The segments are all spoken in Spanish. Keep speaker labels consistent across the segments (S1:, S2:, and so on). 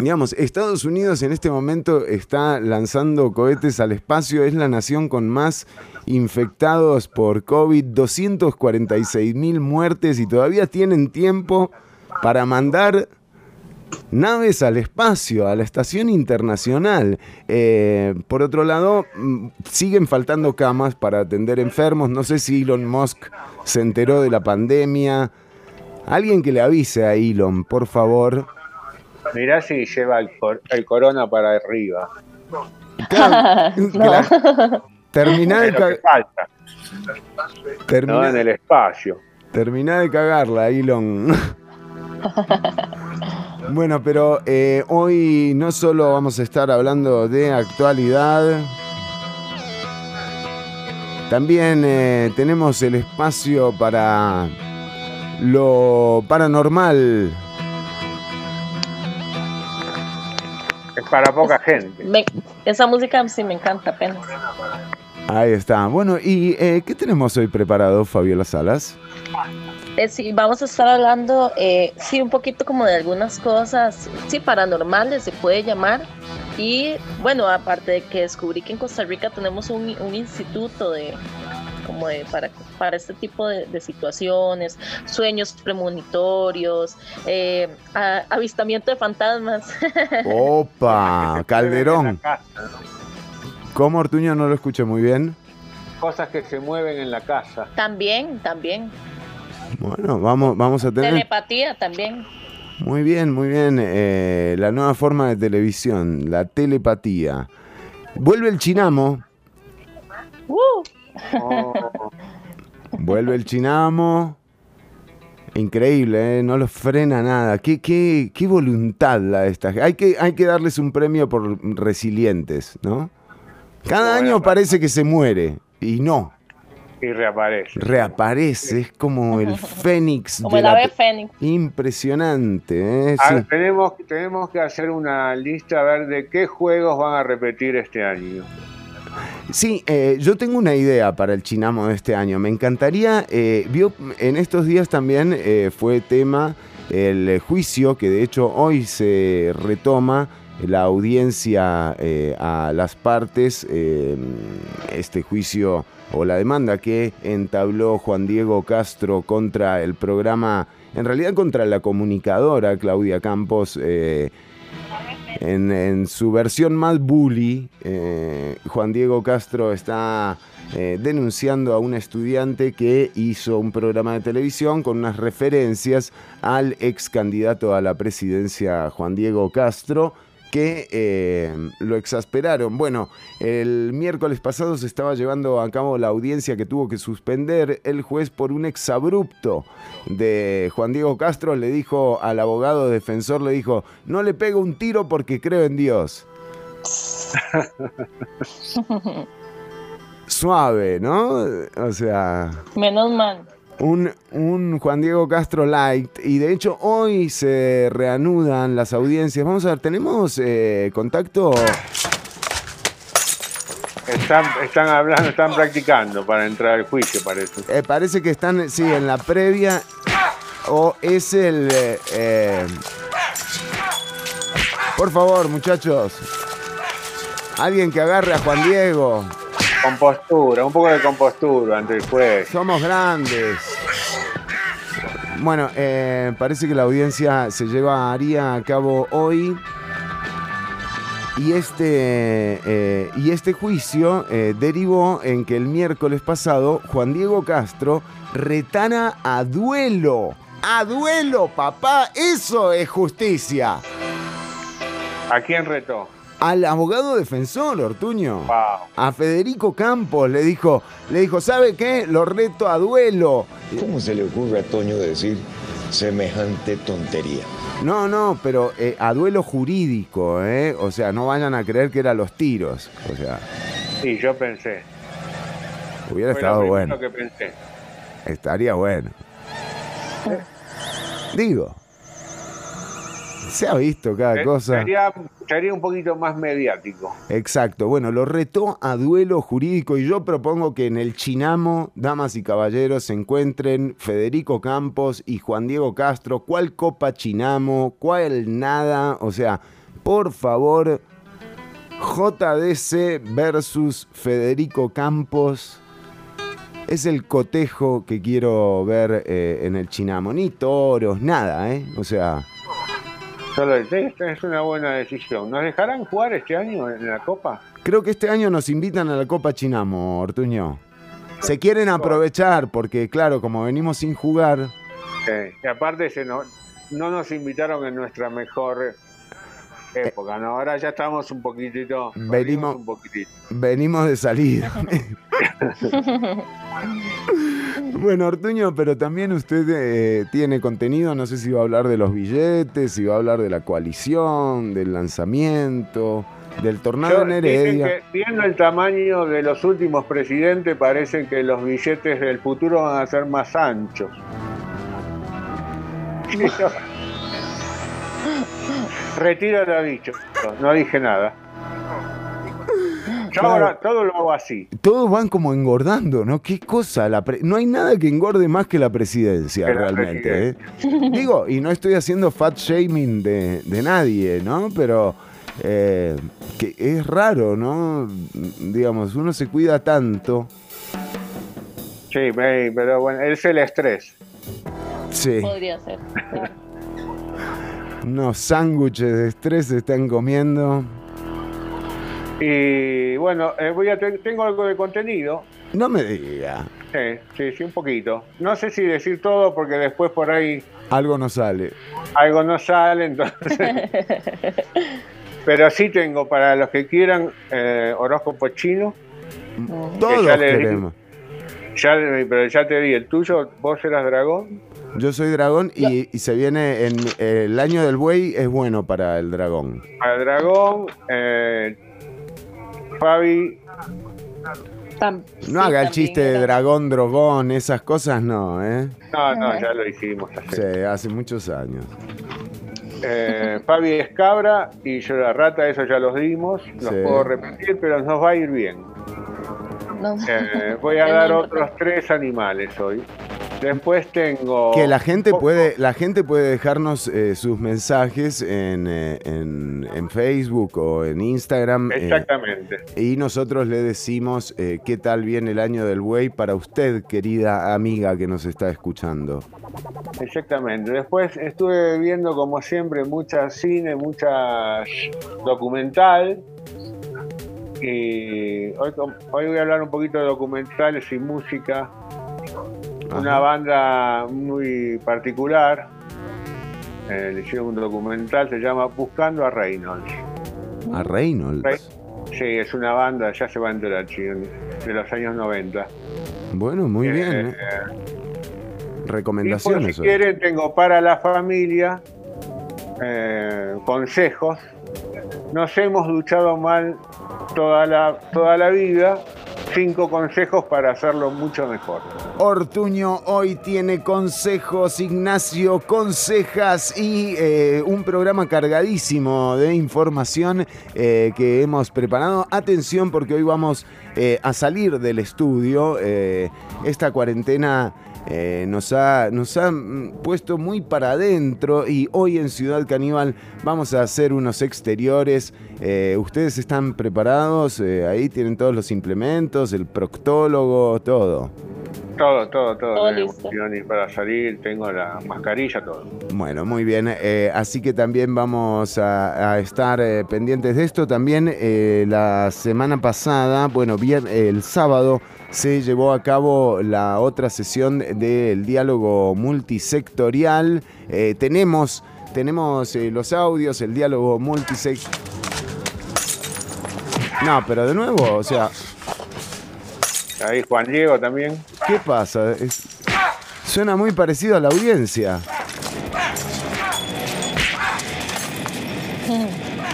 S1: digamos, Estados Unidos en este momento está lanzando cohetes al espacio, es la nación con más infectados por COVID, 246 mil muertes y todavía tienen tiempo para mandar naves al espacio, a la estación internacional. Eh, por otro lado, mm, siguen faltando camas para atender enfermos. No sé si Elon Musk se enteró de la pandemia. Alguien que le avise a Elon, por favor.
S2: Mirá si lleva el, corona para arriba.
S1: Terminá de
S2: no en el espacio.
S1: Terminá de cagarla, Elon. Bueno, pero eh, hoy no solo vamos a estar hablando de actualidad, también eh, tenemos el espacio para lo paranormal.
S2: Para poca gente.
S3: esa música sí me encanta apenas.
S1: Ahí está. Bueno, ¿y eh, qué tenemos hoy preparado, Fabiola Salas?
S3: Eh, sí, vamos a estar hablando, eh, sí, un poquito como de algunas cosas, sí, paranormales se puede llamar. Y bueno, aparte de que descubrí que en Costa Rica tenemos un, instituto de, como de, para, para este tipo de, situaciones, sueños premonitorios, eh, avistamiento de fantasmas.
S1: Opa, Calderón. ¿Cómo Ortuño no lo escuché muy bien?
S2: Cosas que se mueven en la casa.
S3: También, también.
S1: Bueno, vamos, vamos a tener...
S3: Telepatía también.
S1: Muy bien, muy bien. Eh, la nueva forma de televisión, la telepatía. Vuelve el chinamo. Uh. Vuelve el chinamo. Increíble, ¿eh? no los frena nada. Qué, qué, qué voluntad la de esta hay que Hay que darles un premio por resilientes, ¿no? Cada año parece que se muere y no.
S2: Y reaparece.
S1: Reaparece, es como el fénix.
S3: Como el ave fénix.
S1: Impresionante. ¿eh?
S2: tenemos, tenemos que hacer una lista a ver de qué juegos van a repetir este año.
S1: Sí, eh, yo tengo una idea para el Chinamo de este año. Me encantaría, eh, vio, en estos días también fue tema el juicio, que de hecho hoy se retoma la audiencia a las partes, este juicio o la demanda que entabló Juan Diego Castro contra el programa, en realidad contra la comunicadora Claudia Campos, eh, en, su versión más bully, eh, Juan Diego Castro está eh, denunciando a un estudiante que hizo un programa de televisión con unas referencias al ex candidato a la presidencia Juan Diego Castro que eh, lo exasperaron. Bueno, el miércoles pasado se estaba llevando a cabo la audiencia que tuvo que suspender el juez por un exabrupto de Juan Diego Castro. Le dijo al abogado defensor, le dijo, no le pego un tiro porque creo en Dios. Suave, ¿no? O sea...
S3: Menos mal
S1: un, Juan Diego Castro Light. Y de hecho hoy se reanudan las audiencias. Vamos a ver, ¿tenemos eh, contacto?
S2: Están, hablando, están practicando para entrar al juicio, parece.
S1: Eh, parece que están, sí, en la previa. O es el... Eh, por favor, muchachos. Alguien que agarre a Juan Diego.
S2: Compostura, un poco de compostura ante el juez.
S1: Somos grandes. Bueno, eh, parece que la audiencia se llevaría a cabo hoy. Y este, eh, y este juicio eh, derivó en que el miércoles pasado Juan Diego Castro retana a duelo. A duelo, papá. Eso es justicia.
S2: ¿A quién retó?
S1: Al abogado defensor, Ortuño. A Federico Campos le dijo, le dijo, ¿sabe qué? Lo reto a duelo.
S4: ¿Cómo se le ocurre a Toño decir semejante tontería?
S1: No, no, pero eh, a duelo jurídico, ¿eh? O sea, no vayan a creer que eran los tiros. O sea.
S2: Sí, yo pensé.
S1: Hubiera estado bueno. que pensé. Estaría bueno. Digo. Se ha visto cada cosa.
S2: Sería, un poquito más mediático.
S1: Exacto. Bueno, lo retó a duelo jurídico y yo propongo que en el Chinamo, damas y caballeros, se encuentren Federico Campos y Juan Diego Castro. ¿Cuál Copa Chinamo? ¿Cuál nada? O sea, por favor, JDC versus Federico Campos. Es el cotejo que quiero ver eh, en el Chinamo. Ni toros, nada, ¿eh? O sea,
S2: Solo esta es una buena decisión. ¿Nos dejarán jugar este año en la Copa?
S1: creo que este año nos invitan a la Copa Chinamo, Ortuño. Se quieren aprovechar porque, claro, como venimos sin jugar,
S2: Eh, y aparte se no, no nos invitaron en nuestra mejor época, ¿no? Ahora ya estamos un poquitito...
S1: Venimos-
S2: un poquitito.
S1: venimos de salir. bueno, Ortuño, pero también usted eh, tiene contenido, no sé si va a hablar de los billetes, si va a hablar de la coalición, del lanzamiento, del tornado
S2: Yo-
S1: en Heredia.
S2: que, viendo el tamaño de los últimos presidentes, parece que los billetes del futuro van a ser más anchos. Retiro lo dicho, no dije nada. Yo
S1: Claro.
S2: ahora todo lo hago así.
S1: Todos van como engordando, ¿no? Qué cosa, la pre- no hay nada que engorde más que la presidencia
S2: Que la
S1: realmente. ¿eh? Digo, y no estoy haciendo fat shaming de, de nadie, ¿no? Pero eh, que es raro, ¿no? Digamos, uno se cuida tanto.
S2: Sí, pero bueno, es el estrés.
S1: Sí,
S3: Podría ser. claro.
S1: unos sándwiches de estrés se están comiendo.
S2: Y bueno, eh, voy a te- tengo algo de contenido.
S1: No me diga,
S2: Sí, sí, sí, un poquito. No sé si decir todo porque después por ahí
S1: algo no sale.
S2: algo no sale, entonces. Pero sí tengo para los que quieran eh, horóscopo chino.
S1: Todos
S2: ya
S1: queremos.
S2: Ya, pero ya te di el tuyo, vos eras dragón.
S1: Yo soy dragón y, y se viene en el año del buey es bueno para el dragón.
S2: Al dragón, eh, Fabi,
S3: Tam-
S1: No
S3: sí,
S1: haga el chiste de dragón, drogón, esas cosas no, ¿eh?
S2: no, no, ya lo hicimos.
S1: Sí, hace muchos años.
S2: Eh, Fabi es cabra y yo la rata, eso ya los dimos. Los
S1: Sí.
S2: puedo repetir, pero nos va a ir bien.
S3: No.
S2: Eh, voy a dar otros tres animales hoy. Después tengo.
S1: Que la gente puede, la gente puede dejarnos eh, sus mensajes en, eh, en- en Facebook o en Instagram. eh,
S2: Exactamente.
S1: y nosotros le decimos eh, qué tal viene el año del buey para usted, querida amiga que nos está escuchando.
S2: Exactamente. Después estuve viendo, como siempre, mucha cine, mucha documental. Y hoy, hoy voy a hablar un poquito de documentales y música. Una banda muy particular. Eh, le hicieron un documental, se llama Buscando a Reynolds.
S1: A Reynolds.
S2: Rey- Sí, es una banda, ya se va a enterar, de los años 90.
S1: Bueno, muy bien.
S2: Eh,
S1: ¿eh?
S2: Por
S1: Recomendaciones.
S2: si
S1: hoy.
S2: quieren, tengo para la familia eh, consejos. Nos hemos duchado mal toda la, toda la vida. Cinco consejos para hacerlo mucho mejor.
S1: Ortuño hoy tiene consejos, Ignacio, consejas y eh, un programa cargadísimo de información eh, que hemos preparado. Atención porque hoy vamos eh, a salir del estudio. Esta cuarentena eh, nos, ha, nos ha mm, puesto muy para adentro y hoy en Ciudad Caníbal vamos a hacer unos exteriores. Eh, ¿Ustedes están preparados? Eh, ahí tienen todos los implementos, el proctólogo, todo.
S2: Todo, todo, todo.
S3: Todo listo.
S2: Para salir, tengo la mascarilla, todo.
S1: Bueno, muy bien. eh, así que también vamos a, a estar eh, pendientes de esto. También eh, la semana pasada, bueno, vier- el sábado se llevó a cabo la otra sesión del diálogo multisectorial. Eh, tenemos tenemos eh, los audios, el diálogo multisectorial. No, pero de nuevo, o sea,
S2: Ahí Juan Diego también.
S1: ¿qué pasa? Es- suena muy parecido a la audiencia.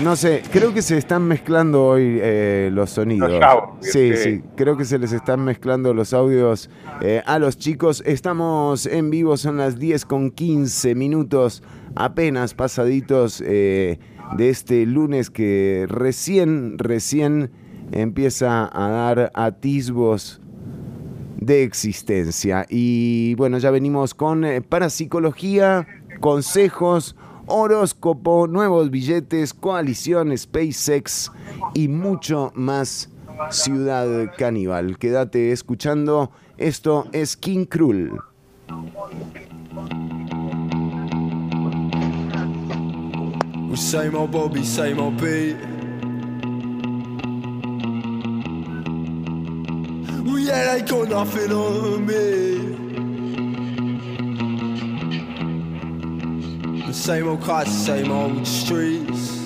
S1: No sé, creo que se están mezclando hoy eh, los sonidos.
S2: Los audios,
S1: sí,
S2: sí.
S1: sí, creo que se les están mezclando los audios eh, a los chicos. Estamos en vivo, son las 10 con 15 minutos, apenas pasaditos eh, de este lunes que recién, recién empieza a dar atisbos de existencia. Y bueno, ya venimos con parapsicología, consejos, horóscopo, nuevos billetes, coalición, SpaceX y mucho más Ciudad Caníbal. Quédate escuchando, esto es King Krul.
S5: Bobby, same old cars, same old streets.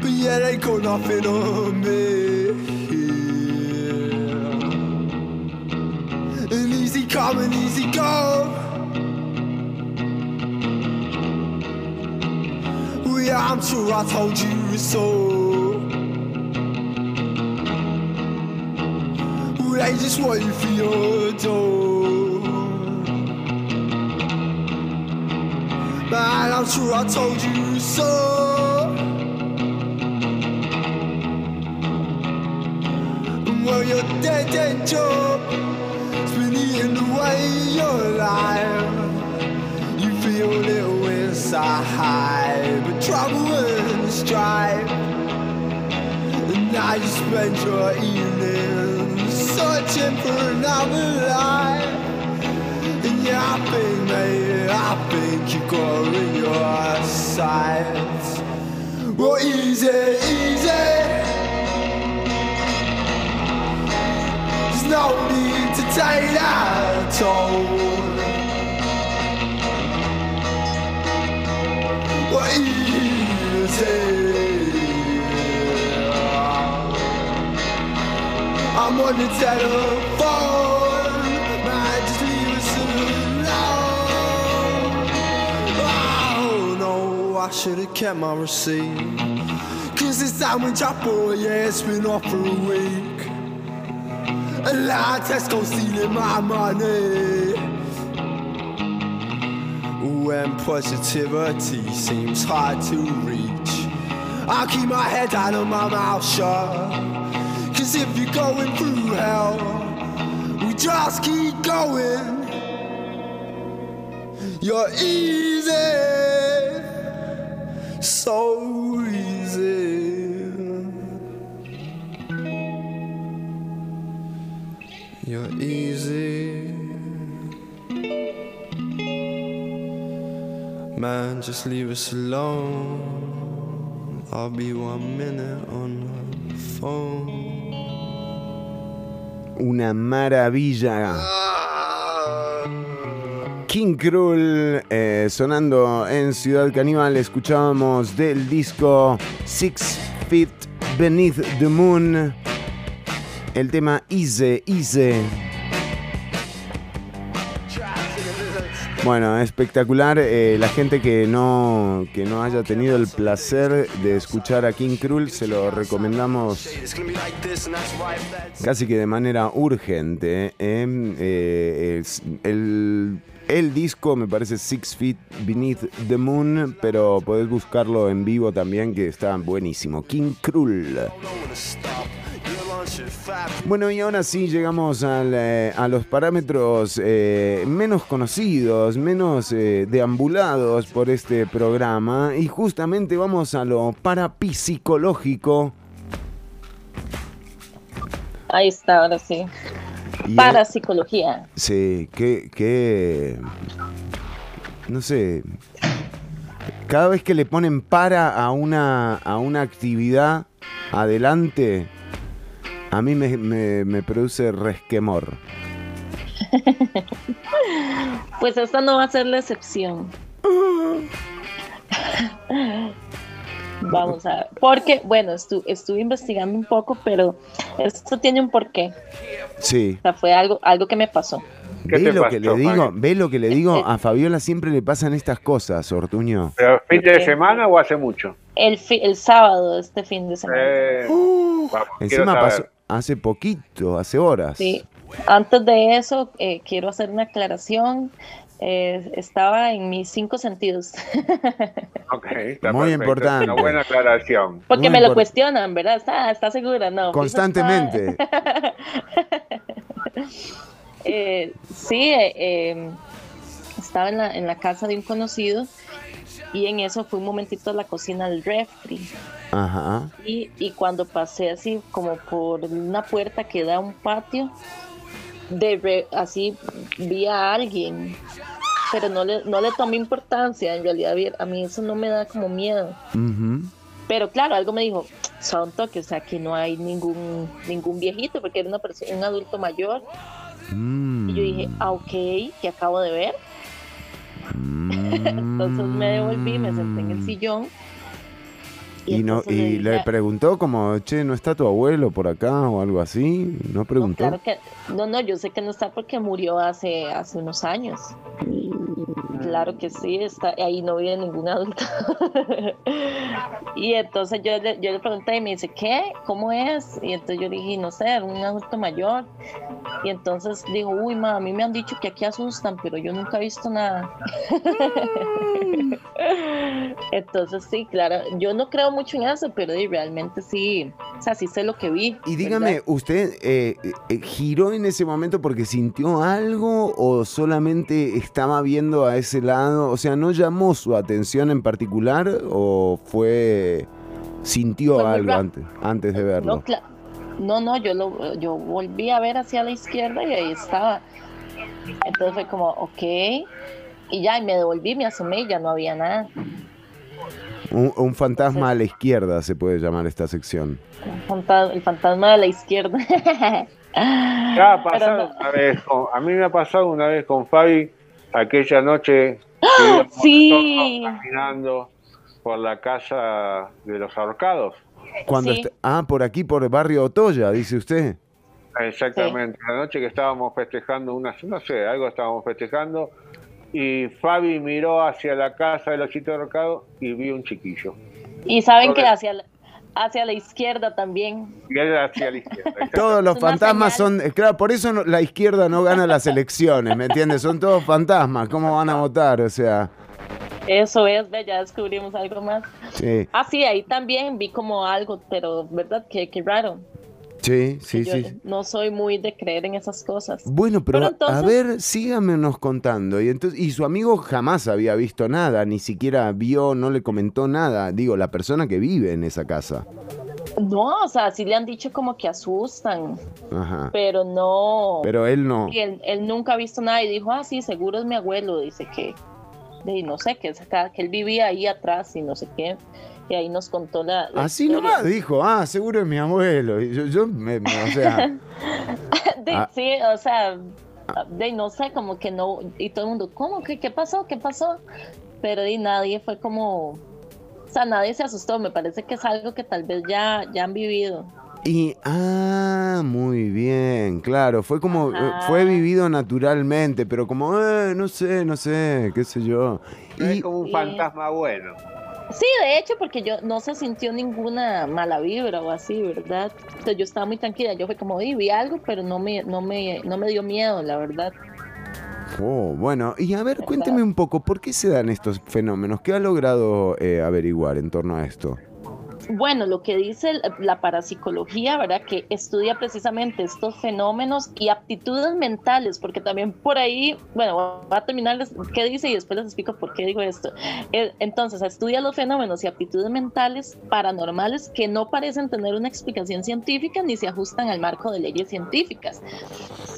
S5: But yeah, they got nothing on me. And easy come and easy go. Well, yeah, I'm sure I told you so. They just want you for your door. Man, I'm sure I told you so. Well, your dead end job has been eating away your life. You feel a little inside, but trouble and strife. And now you spend your evenings searching for another life. And yeah, I think, mate, I think you got in your sights. Well, easy, easy. There's no need to take that toll. Well, easy. I'm on the telephone. I should have kept my receipt. Cause this time drop boy, yeah, it's been off for a week. A lie Tesco stealing my money. When positivity seems hard to reach, I'll keep my head down and my mouth shut. Cause if you're going through hell, we just keep going. You're easy, so easy. You're easy. Man, just leave us alone. I'll be one minute on the phone.
S1: Una maravilla. King Krul eh, sonando en Ciudad Caníbal. Escuchábamos del disco Six Feet Beneath the Moon. El tema Easy, Easy. Bueno, espectacular. Eh, la gente que no, que no haya tenido el placer de escuchar a King Krul, se lo recomendamos casi que de manera urgente. ¿eh? Eh, el, el disco me parece Six Feet Beneath the Moon, pero podés buscarlo en vivo también, que está buenísimo. King Krul. Bueno, y ahora sí llegamos eh, a los parámetros eh, menos conocidos, menos eh, deambulados por este programa. Y justamente vamos a lo parapsicológico.
S3: Ahí está, ahora sí. Para psicología.
S1: Sí, que, que. No sé. Cada vez que le ponen para a una, a una actividad adelante, a mí me, me- me produce resquemor.
S3: Pues esta no va a ser la excepción. Vamos a ver. Porque, bueno, estu- estuve investigando un poco, pero esto tiene un porqué.
S1: Sí.
S3: O sea, fue algo, algo que me pasó.
S2: ¿Qué
S1: ¿Ve
S2: te
S1: lo que le
S2: pasó,
S1: digo? ¿Ve lo que le digo? A Fabiola siempre le pasan estas cosas, Ortuño.
S2: ¿Pero fin de semana o hace mucho?
S3: El, fi- el sábado de este fin de semana.
S2: Eh, vamos, quiero
S1: Encima pasó hace poquito, hace horas.
S3: Sí. Antes de eso, eh, quiero hacer una aclaración. Eh, estaba en mis cinco sentidos.
S2: Ok, está
S1: Muy
S2: perfecto.
S1: importante.
S2: Una buena aclaración.
S3: Porque
S1: Muy
S3: me lo cuestionan, ¿verdad? ¿Está, está segura? No.
S1: Constantemente.
S3: Eh, sí, eh, eh, estaba en la, en la casa de un conocido y en eso fue un momentito a la cocina al refri.
S1: Ajá.
S3: Y, y cuando pasé así como por una puerta que da a un patio, de re- así vi a alguien, pero no le, no le tomé importancia, en realidad a mí eso no me da como miedo. Pero claro, algo me dijo, son toques, o sea, aquí no hay ningún, ningún viejito, porque era una persona, un adulto mayor.
S1: Mm.
S3: Y yo dije, ah, ok, que acabo de ver. Entonces me devolví, me senté en el sillón.
S1: Y, no, y le preguntó como, che, ¿no está tu abuelo por acá o algo así? ¿No
S3: No,
S1: preguntó?
S3: claro que, no, no, yo sé que no está porque murió hace, hace unos años. Claro que sí, está, ahí no vive ningún adulto. y entonces yo le, yo le pregunté y me dice, ¿qué? ¿Cómo es? Y entonces yo dije, no sé, un adulto mayor. Y entonces digo, uy, ma, a mí me han dicho que aquí asustan, pero yo nunca he visto nada. entonces sí, claro, yo no creo mucho en eso, pero realmente sí, o sea, sí sé lo que vi.
S1: Y dígame,
S3: ¿verdad?
S1: ¿usted eh, eh, giró en ese momento porque sintió algo o solamente estaba viendo a ese lado? O sea, ¿no llamó su atención en particular o fue sintió
S3: Fue muy
S1: algo antes, antes de
S3: No,
S1: verlo?
S3: cla- no, no, yo lo, yo volví a ver hacia la izquierda y ahí estaba. Entonces fue como, ok. Y ya, y me devolví, me asomé y ya no había nada.
S1: Un, un fantasma a la izquierda se puede llamar esta sección.
S3: Fanta- el fantasma de la izquierda.
S2: Ya ha
S3: Pero
S2: pasado
S3: no-
S2: una vez con- a mí me ha pasado una vez con Fabi aquella noche que íbamos
S3: Sí.
S2: caminando por la casa de los ahorcados.
S1: Cuando
S3: Sí.
S1: ah, por aquí, por el barrio Otoya, dice usted.
S2: Exactamente, la noche que estábamos festejando una, no sé, algo estábamos festejando y Fabi miró hacia la casa de los chicos ahorcados y vio un chiquillo.
S3: y saben que hacia la, hacia la izquierda también.
S2: Y él hacia la izquierda.
S1: Todos los fantasmas
S3: señal.
S1: son, claro, por eso no- la izquierda no gana las elecciones, ¿me entiendes? Son todos fantasmas, ¿cómo van a votar? O sea,
S3: Eso es, ve, ya descubrimos algo más.
S1: sí,
S3: Ah, sí, ahí también vi como algo, pero verdad que qué raro.
S1: Sí, sí,
S3: Yo
S1: sí.
S3: no soy muy de creer en esas cosas.
S1: Bueno, pero,
S3: Pero
S1: a ver, sígamenos contando. Y, entonces, y su amigo jamás había visto nada, ni siquiera vio, no le comentó nada. Digo, la persona que vive en esa casa.
S3: No, o sea, sí le han dicho como que asustan,
S1: Ajá.
S3: pero no.
S1: Pero él no.
S3: Y él, él nunca ha visto nada y dijo, ah, sí, seguro es mi abuelo. Dice que, de, no sé, que, que él vivía ahí atrás y no sé qué. Y ahí nos contó la. la
S1: Así
S3: historia.
S1: nomás dijo, ah, seguro es mi abuelo. Y yo, yo me, me- o sea,
S3: De-
S1: Ah.
S3: Sí, o sea, de no sé, como que no. Y todo el mundo, ¿cómo? ¿Qué, qué pasó? ¿Qué pasó? Pero y nadie fue como. O sea, nadie se asustó. Me parece que es algo que tal vez ya, ya han vivido.
S1: y, ah, muy bien, claro, fue como, eh,
S3: Ajá.
S1: fue vivido naturalmente, pero como, eh, no sé, no sé, qué sé yo.
S2: Es
S1: Y,
S2: como un
S3: y-
S2: fantasma bueno.
S3: Sí, de hecho, porque yo no se sintió ninguna mala vibra o así, ¿verdad? Entonces yo estaba muy tranquila, yo fue como, "Uy, vi algo, pero no me, no me, no me dio miedo, la verdad.
S1: oh, bueno, y a ver, cuénteme un poco, ¿por qué se dan estos fenómenos? ¿Qué ha logrado eh, averiguar en torno a esto?
S3: Bueno, lo que dice la parapsicología, ¿verdad? Que estudia precisamente estos fenómenos y aptitudes mentales, porque también por ahí, bueno, va a terminar les- qué dice y después les explico por qué digo esto. Eh, Entonces, estudia los fenómenos y aptitudes mentales paranormales que no parecen tener una explicación científica ni se ajustan al marco de leyes científicas.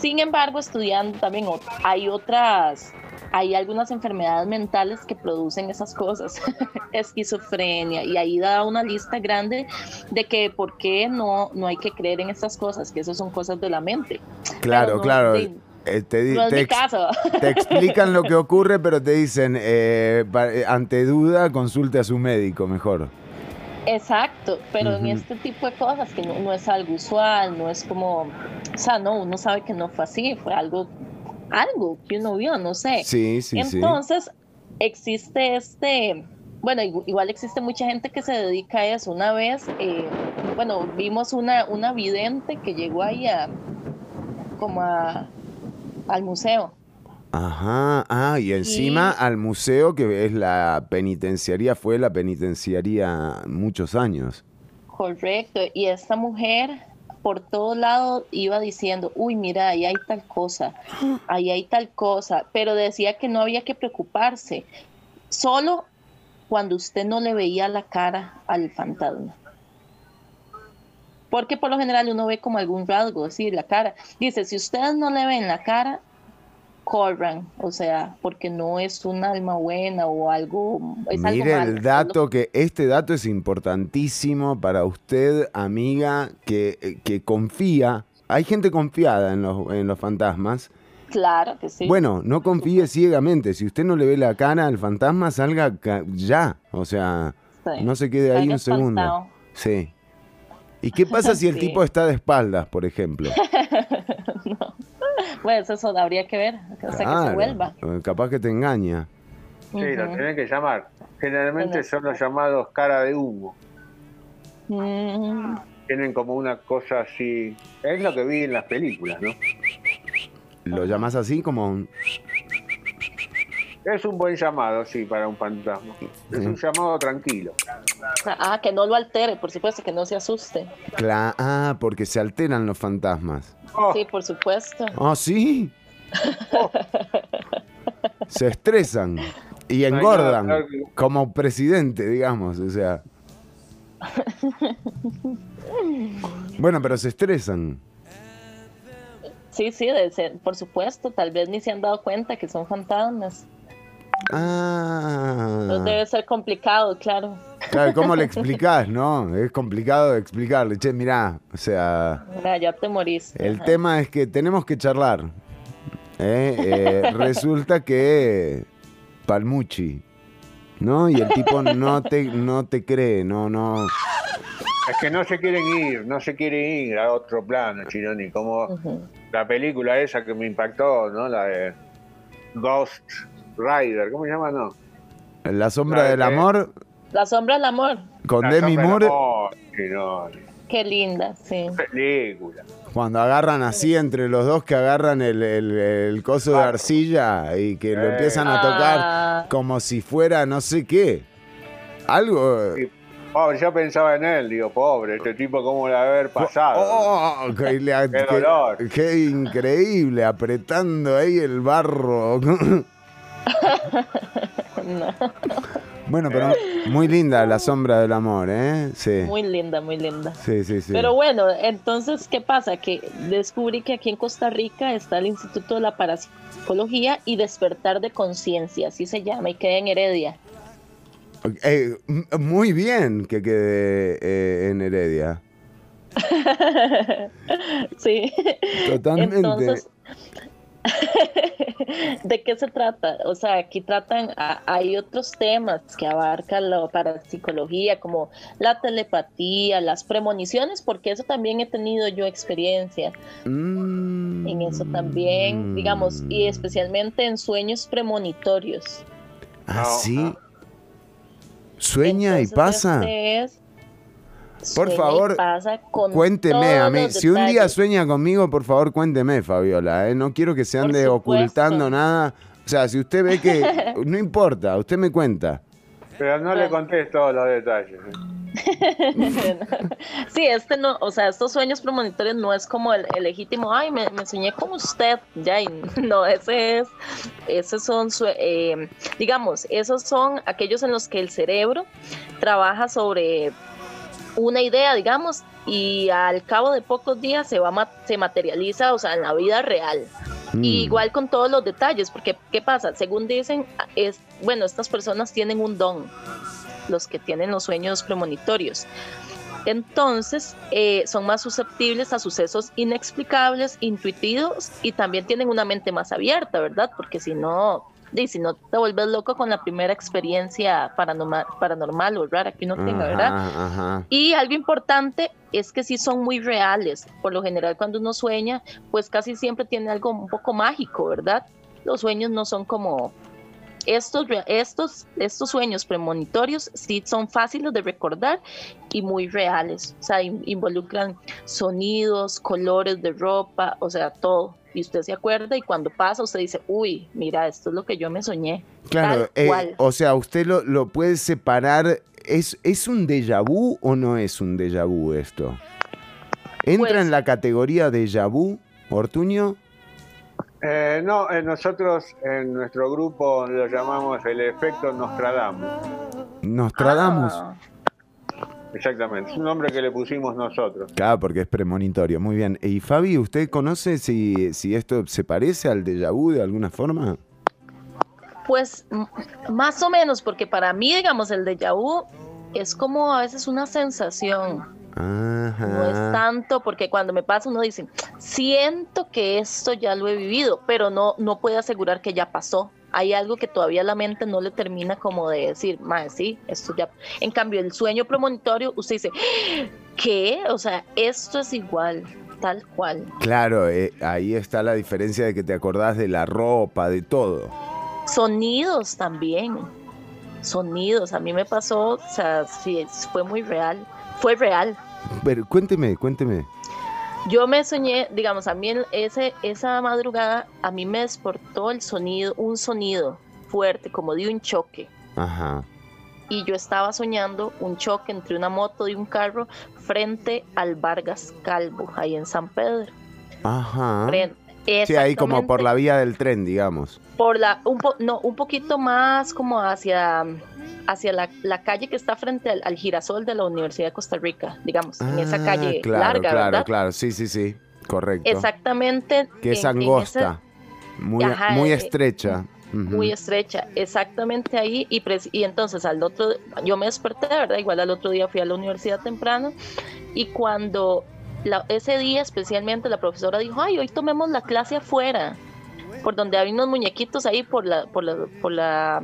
S3: Sin embargo, estudiando también hay otras hay algunas enfermedades mentales que producen esas cosas, esquizofrenia, y ahí da una lista grande de que por qué no, no hay que creer en estas cosas, que esas son cosas de la mente.
S1: Claro,
S3: no,
S1: claro.
S3: sí.
S1: eh, te, te te explican lo que ocurre, pero te dicen, eh, eh, ante duda, consulte a su médico mejor.
S3: Exacto, pero en este tipo de cosas que no, no es algo usual, no es como, o sea, no, uno sabe que no fue así, fue algo, algo que uno vio, no sé.
S1: Sí, sí, sí.
S3: Entonces, existe este, bueno, igu- igual existe mucha gente que se dedica a eso. Una vez, eh, bueno, vimos una, una vidente que llegó ahí a, como a, al museo.
S1: Ajá, ah, y encima al museo que es la penitenciaría, fue la penitenciaría muchos años.
S3: Correcto, y esta mujer por todo lado iba diciendo, uy, mira, ahí hay tal cosa, ahí hay tal cosa, pero decía que no había que preocuparse, solo cuando usted no le veía la cara al fantasma. Porque por lo general uno ve como algún rasgo, así, la cara. Dice, si ustedes no le ven la cara, corran, o sea, porque no es un alma buena o algo. Es
S1: Mire el dato, que este dato es importantísimo para usted, amiga, que, que confía. Hay gente confiada en los, en los fantasmas.
S3: Claro que sí.
S1: Bueno, no confíe ciegamente. Si usted no le ve la cara al fantasma, salga ya. O sea,
S3: Sí.
S1: no se quede ahí
S3: Salga
S1: un segundo.
S3: espantado.
S1: Sí. ¿Y qué pasa si el
S3: Sí.
S1: tipo está de espaldas, por ejemplo?
S3: Pues eso habría que ver, hasta que se
S1: Claro,
S3: vuelva.
S1: Capaz que te engaña.
S2: Sí, lo tienen que llamar. Generalmente
S3: Bueno.
S2: son los llamados cara de humo.
S3: Mm,
S2: Tienen como una cosa así. Es lo que vi en las películas, ¿no?
S1: Lo llamas así como un...
S2: Es un buen llamado, sí, para un fantasma. Es un llamado tranquilo.
S3: Ah, que no lo altere, por supuesto, que no se asuste.
S1: Cla- ah, porque se alteran los fantasmas.
S2: Oh,
S3: Sí, por supuesto.
S1: ¿Ah, sí? Se estresan y engordan
S2: que-
S1: como presidente, digamos, o sea. Bueno, pero se estresan.
S3: Sí, sí, de ser- por supuesto. Tal vez ni se han dado cuenta que son fantasmas.
S1: Ah.
S3: Entonces debe ser complicado, claro.
S1: Claro, ¿cómo le explicás, no? Es complicado de explicarle. Che, mirá, o sea,
S3: Mira, ya te moriste.
S1: el
S3: Ajá.
S1: tema es que tenemos que charlar. ¿eh? Eh, resulta que Palmucci, ¿no? Y el tipo no te, no te cree, no, no.
S2: Es que no se quieren ir, no se quieren ir a otro plano, Chironi. Como
S3: Ujú.
S2: la película esa que me impactó, ¿no? La de Ghost Rider, ¿cómo se llama? No.
S1: La sombra
S2: ¿Sabe
S1: del
S2: qué?
S1: amor
S3: La sombra del amor.
S1: con
S2: La
S1: Demi Moore.
S3: Qué linda, sí.
S2: Película.
S1: cuando agarran así entre los dos que agarran el, el- el coso de
S2: Claro.
S1: arcilla y que lo
S2: Eh.
S1: empiezan a tocar
S3: Ah.
S1: como si fuera no sé qué. Algo.
S2: Sí. Pobre, yo pensaba en él, digo, pobre, este tipo cómo le haber pasado.
S1: Oh, qué, le-
S2: Qué
S1: qué-
S2: dolor.
S1: qué increíble, apretando ahí el barro.
S3: No,
S1: bueno, pero muy linda la sombra del amor, ¿eh? Sí.
S3: muy linda, muy linda.
S1: Sí, sí, sí.
S3: Pero bueno, entonces, ¿qué pasa? Que descubrí que aquí en Costa Rica está el Instituto de la Parapsicología y Despertar de Conciencia, así se llama, y queda en Heredia.
S1: Eh, muy bien que quede eh, en Heredia.
S3: sí.
S1: Totalmente.
S3: Entonces, ¿de qué se trata? O sea, aquí tratan, a- hay otros temas que abarcan la parapsicología, como la telepatía, las premoniciones, porque eso también he tenido yo experiencia
S1: Mm.
S3: en eso también, digamos, y especialmente en sueños premonitorios.
S1: Ah, sí. Sueña y
S3: Entonces,
S1: pasa.
S3: este es-
S1: Por favor,
S3: pasa con
S1: Cuénteme a mí. Si un día sueña conmigo, por favor, cuénteme, Fabiola. ¿eh? No quiero que se ande ocultando nada. O sea, si usted ve que. No importa, usted me cuenta.
S2: Pero no le contés todos los detalles. ¿eh?
S3: sí, este no, o sea, estos sueños premonitorios no es como el, el legítimo, ay, me, me soñé con usted, ya, y no, ese es, esos son, eh, digamos, esos son aquellos en los que el cerebro trabaja sobre una idea, digamos, y al cabo de pocos días se va se materializa, o sea, en la vida real.
S1: Mm.
S3: Y igual con todos los detalles, porque ¿qué pasa? Según dicen, es bueno, estas personas tienen un don, los que tienen los sueños premonitorios. Entonces, eh, son más susceptibles a sucesos inexplicables, intuitivos y también tienen una mente más abierta, ¿verdad? Porque si no, y si no te vuelves loco con la primera experiencia paranormal, paranormal o rara que uno tenga, ¿verdad?
S1: Ajá, ajá.
S3: Y algo importante es que sí son muy reales. Por lo general, cuando uno sueña, pues casi siempre tiene algo un poco mágico, ¿verdad? Los sueños no son como estos, estos, estos sueños premonitorios, sí son fáciles de recordar y muy reales. O sea, in- involucran sonidos, colores de ropa, o sea, todo. Y usted se acuerda y cuando pasa, usted dice, uy, mira, esto es lo que yo me soñé.
S1: Claro,
S3: Tal
S1: eh,
S3: cual.
S1: o sea, usted lo, lo puede separar. ¿Es, ¿Es un déjà vu o no es un déjà vu esto? ¿Entra
S3: Pues-
S1: en la categoría de vu, Ortuño?
S2: Eh, no, eh, nosotros en nuestro grupo lo llamamos el efecto Nostradamus.
S1: Nostradamus.
S3: Ah,
S2: Exactamente, es un nombre que le pusimos nosotros.
S1: Claro, porque es premonitorio. Muy bien. Y Fabi, ¿usted conoce si, si esto se parece al déjà vu de alguna forma?
S3: Pues más o menos, porque para mí, digamos, el déjà vu es como a veces una sensación.
S1: Ajá.
S3: No es tanto porque cuando me pasa uno dice, siento que esto ya lo he vivido, pero no, no puede asegurar que ya pasó. Hay algo que todavía la mente no le termina como de decir, más sí, esto ya. En cambio, el sueño premonitorio, usted dice, ¿qué? O sea, esto es igual, tal cual.
S1: Claro, eh, ahí está la diferencia de que te acordás de la ropa, de todo.
S3: Sonidos también. Sonidos. A mí me pasó, o sea, sí, fue muy real. Fue real.
S1: Pero cuénteme, cuénteme.
S3: Yo me soñé, digamos, a mí ese, esa madrugada, a mí me despertó el sonido, un sonido fuerte, como de un choque.
S1: Ajá.
S3: Y yo estaba soñando un choque entre una moto y un carro frente al Vargas Calvo, ahí en San Pedro.
S1: Ajá. Sí, ahí como por la vía del tren, digamos.
S3: por la un po- no un poquito más como hacia hacia la, la calle que está frente al, al girasol de la Universidad de Costa Rica digamos en esa
S1: Ah,
S3: calle
S1: claro,
S3: larga
S1: claro,
S3: verdad
S1: claro. Sí, sí, sí. Correcto.
S3: exactamente
S1: Que es
S3: en- en ese-
S1: angosta. Muy,
S3: Ajá,
S1: muy
S3: eh,
S1: estrecha.
S3: Muy estrecha, exactamente ahí, y, y entonces al otro, yo me desperté, ¿verdad? Igual al otro día fui a la universidad temprano, y cuando la- ese día especialmente la profesora dijo, ay, hoy tomemos la clase afuera, por donde hay unos muñequitos ahí por la, por la, por la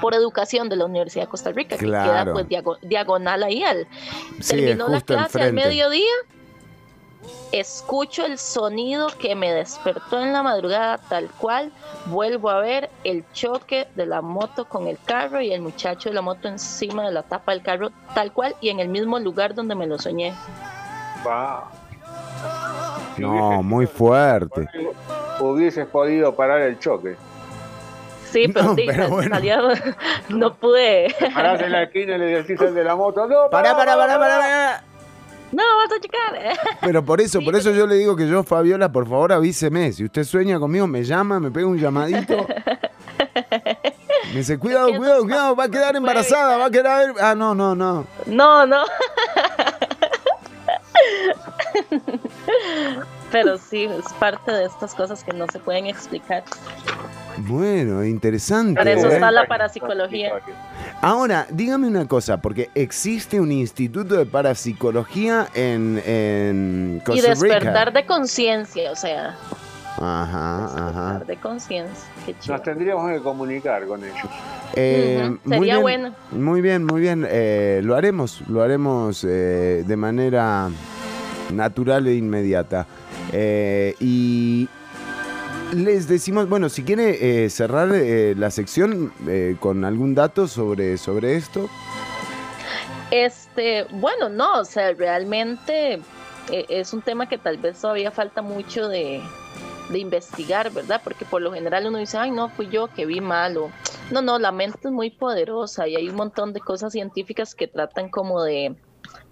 S3: por educación de la Universidad de Costa Rica, que queda
S1: Claro.
S3: pues diago- diagonal ahí al,
S1: Sí,
S3: terminó la clase al mediodía. Escucho el sonido que me despertó en la madrugada tal cual. Vuelvo a ver el choque de la moto con el carro y el muchacho de la moto encima de la tapa del carro tal cual y en el mismo lugar donde me lo soñé.
S2: Va.
S1: No, muy fuerte.
S2: Hubieses podido parar el choque.
S3: Sí, pero,
S1: No,
S3: sí,
S1: pero bueno.
S3: salía- no pude.
S2: Parás en la esquina y le decís al de la moto, no,
S1: Pará, pará, pará, pará, pará.
S3: No, vas a checar.
S1: Pero por eso, por eso yo le digo que yo, Fabiola, por favor avíseme. Si usted sueña conmigo, me llama, me pega un llamadito. Me dice, cuidado, cuidado, cuidado, va a quedar embarazada, va a quedar... Ah, no, no, no.
S3: No, no. Pero sí, es parte de estas cosas que no se pueden explicar.
S1: Bueno, interesante.
S3: Para eso
S1: ¿eh?
S3: está la parapsicología.
S1: Ahora, dígame una cosa, porque existe un instituto de parapsicología en, en
S3: Y despertar
S1: Rica.
S3: de conciencia, o sea,
S1: Ajá, ajá.
S3: despertar de conciencia.
S2: Nos tendríamos que comunicar con ellos.
S1: Eh,
S3: sería
S1: bien,
S3: bueno.
S1: Muy bien, muy bien. Eh, lo haremos, lo haremos eh, de manera natural e inmediata. Eh, y les decimos, bueno, si quiere eh, cerrar eh, la sección eh, con algún dato sobre, sobre esto.
S3: Este, bueno, no, o sea, realmente eh, es un tema que tal vez todavía falta mucho de, de investigar, ¿verdad? Porque por lo general uno dice, ay, no, fui yo que vi mal, o no, no, la mente es muy poderosa y hay un montón de cosas científicas que tratan como de,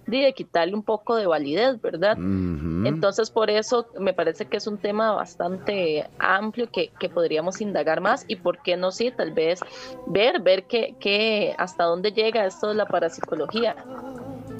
S3: de quitarle un poco de validez, ¿verdad? Entonces, por eso me parece que es un tema bastante amplio que, que podríamos indagar más y por qué no, sí, tal vez ver, ver que, que hasta dónde llega esto de la parapsicología.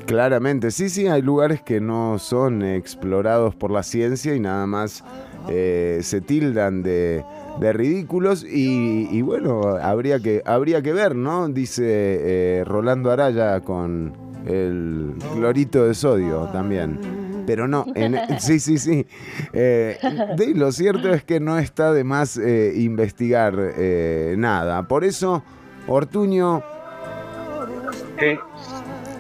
S1: Claramente, sí, sí, hay lugares que no son explorados por la ciencia y nada más eh, se tildan de, de ridículos y, y bueno, habría que, habría que ver, ¿no? Dice eh, Rolando Araya con el clorito de sodio también. Pero no, en- sí, sí, sí. Eh, de- lo cierto es que no está de más eh, investigar eh, nada. Por eso, Ortuño,
S2: Sí,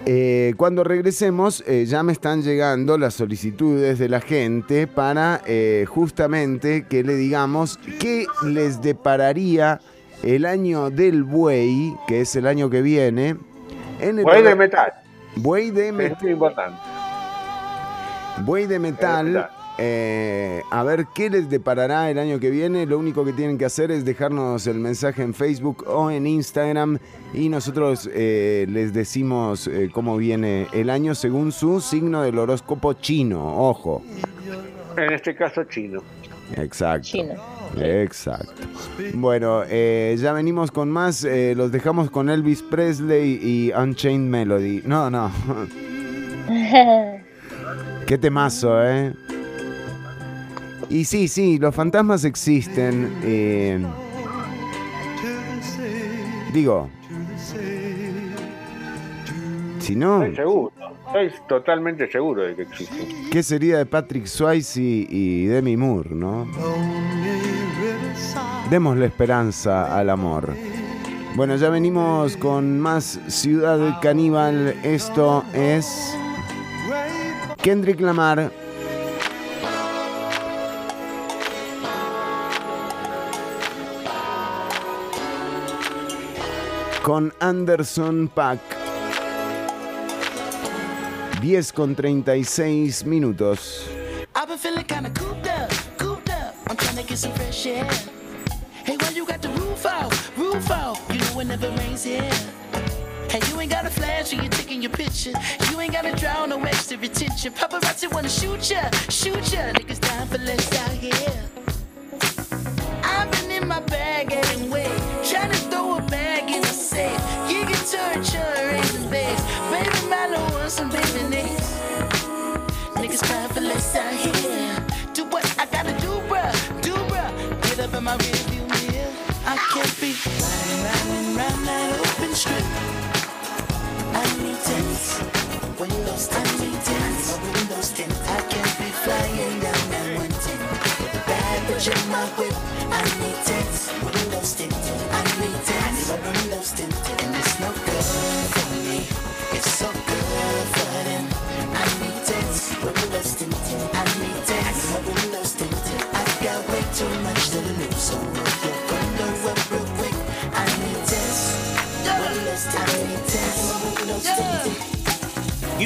S1: eh, cuando regresemos, eh, ya me están llegando las solicitudes de la gente para eh, justamente que le digamos qué les depararía el año del buey, que es el año que viene. En el
S2: Buey de metal.
S1: Buey de,
S2: Es
S1: met-
S2: muy importante.
S1: buey de metal.
S2: metal.
S1: eh, a ver qué les deparará el año que viene. Lo único que tienen que hacer es dejarnos el mensaje en Facebook o en Instagram y nosotros eh, les decimos eh, cómo viene el año según su signo del horóscopo chino. Ojo.
S2: En este caso chino.
S1: Exacto.
S3: Chino.
S1: Exacto. Bueno, eh, ya venimos con más. eh, los dejamos con Elvis Presley y Unchained Melody. No, no. Qué temazo, ¿eh? Y sí, sí, los fantasmas existen. eh, digo, si no,
S2: Estoy seguro. Estoy totalmente seguro de que existe.
S1: ¿qué sería de Patrick Swayze y Demi Moore, no? Démosle esperanza al amor. Bueno, ya venimos con más Ciudad Caníbal. Esto es Kendrick Lamar. Con Anderson Pack. 10 con 36 minutos.
S6: And you ain't got a flash when you're taking your picture. You ain't got to draw no extra. Paparazzi wanna shoot ya, shoot ya. Niggas dying for less out here. I've been in my bag. My rearview mirror. I can't be riding, riding round that open strip. I need tents, windows, I need tents, windows tint. I can't be flying down that one tent. Bad my whip. I need tents,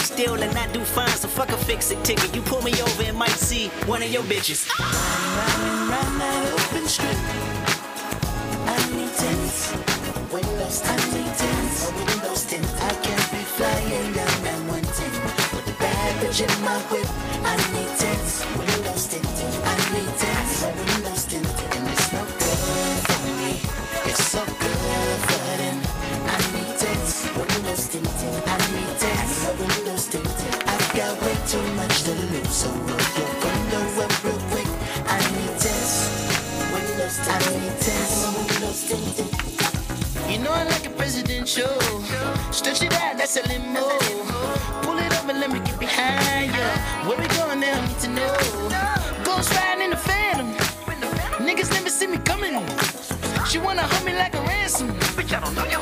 S7: still and not do fine. So fuck a fix it ticket. You pull me over and might see one of your bitches.
S6: Riding round that open strip. I need tents, windows, I need tents, windows tint. I can't be flying down that one tent. With the bad bitch in my whip. I need tents, like a. Stretch it out, that's a limo. Pull it up and let me get behind ya. Where we going now? I need to know. Ghost riding in the phantom. Niggas never see me coming. She wanna hold me like a ransom. Bitch, I don't know you.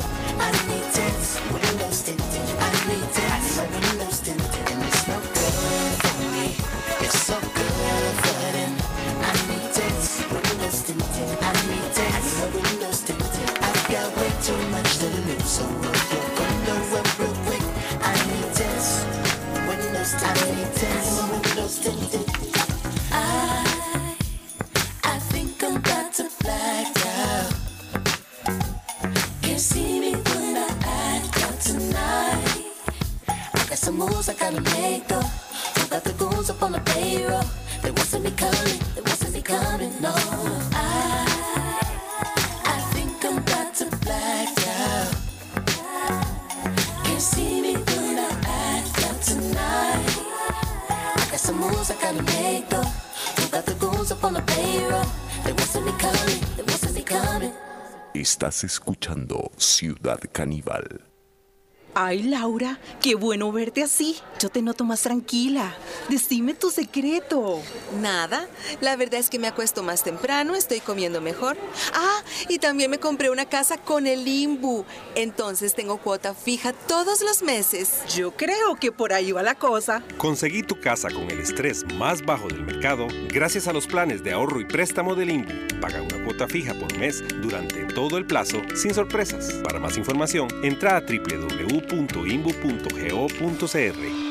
S8: dun, dun. Ciudad Caníbal.
S9: Ay, Laura, qué bueno verte así. Yo te noto más tranquila. Decime tu secreto.
S10: Nada, la verdad es que me acuesto más temprano, estoy comiendo mejor. Ah, y también me compré una casa con el Imbu. Entonces tengo cuota fija todos los meses.
S9: Yo creo que por ahí va la cosa.
S11: Conseguí tu casa con el estrés más bajo del mercado gracias a los planes de ahorro y préstamo del INBU. Paga una cuota fija por mes durante todo el plazo sin sorpresas. Para más información, entra a www.imbu.go.cr.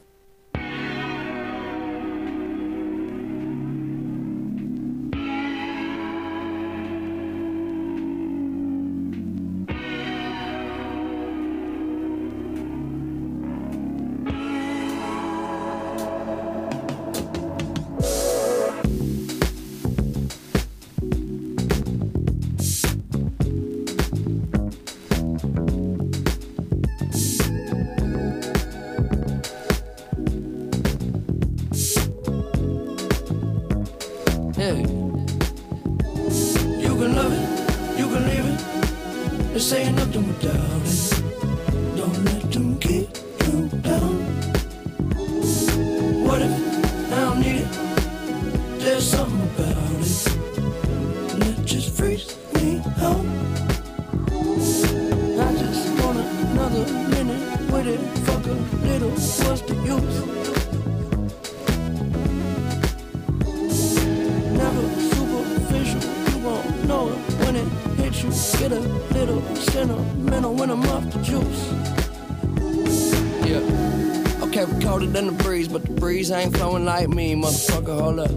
S12: Ain't flowing like me, motherfucker. Hold up.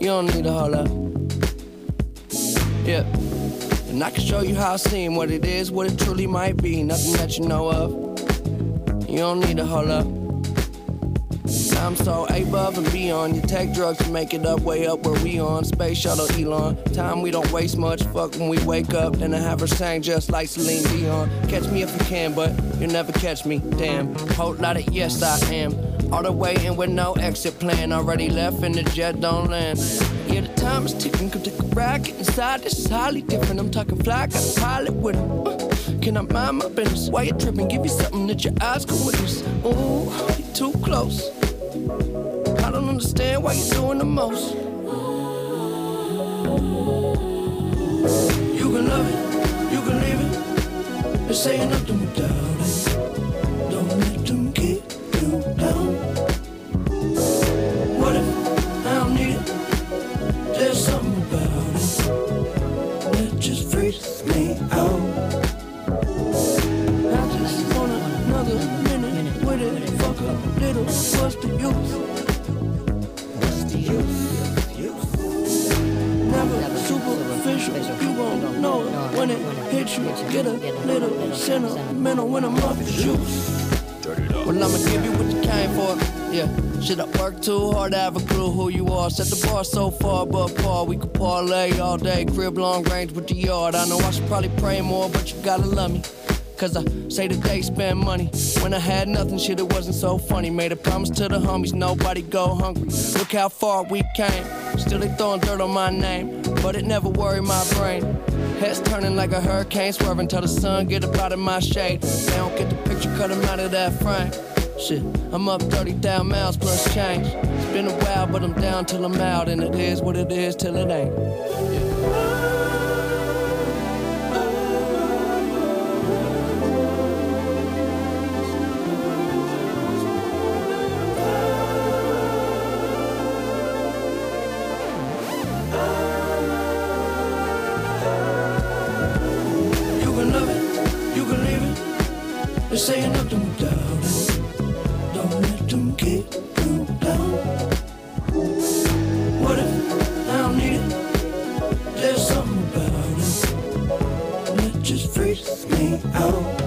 S12: You don't need to hold up. Yeah. And I can show you how I seem, what it is, what it truly might be. Nothing that you know of. You don't need to hold up. I'm so above and beyond. You take drugs to make it up, way up where we on. Space shuttle Elon. Time we don't waste much. Fuck when we wake up. Then I have her sang just like Celine Dion. Catch me if you can, but you'll never catch me. Damn. Whole lot of yes, I am. All the way in with no exit plan. Already left and the jet don't land. Yeah, the time is ticking. Come take a get inside. This is highly different. I'm talking fly, got a pilot with him. Uh, can I mind my business? Why you tripping? Give you something that your eyes can witness. Ooh, you're too close. I don't understand why you're doing the most. You can love it, you can leave it. This ain't nothing without you. Get a little sentimental when I'm off the juice. Well, I'ma give you what you came for. Yeah, should I work too hard to have a clue who you are? Set the bar so far above par, we could parlay all day. Crib long range with the yard. I know I should probably pray more, but you gotta love me. Cause I say that they spend money. When I had nothing, shit, it wasn't so funny. Made a promise to the homies, nobody go hungry. Look how far we came. Still they throwing dirt on my name, but it never worried my brain. Heads turning like a hurricane, swerving till the sun get up out of my shade. They don't get the picture, cut them out of that frame. Shit, I'm up 30,000 miles plus change. It's been a while, but I'm down till I'm out, and it is what it is till it ain't. This ain't nothing without it. Don't let them keep you down. What if I don't need it? There's something about it that just freaks me out.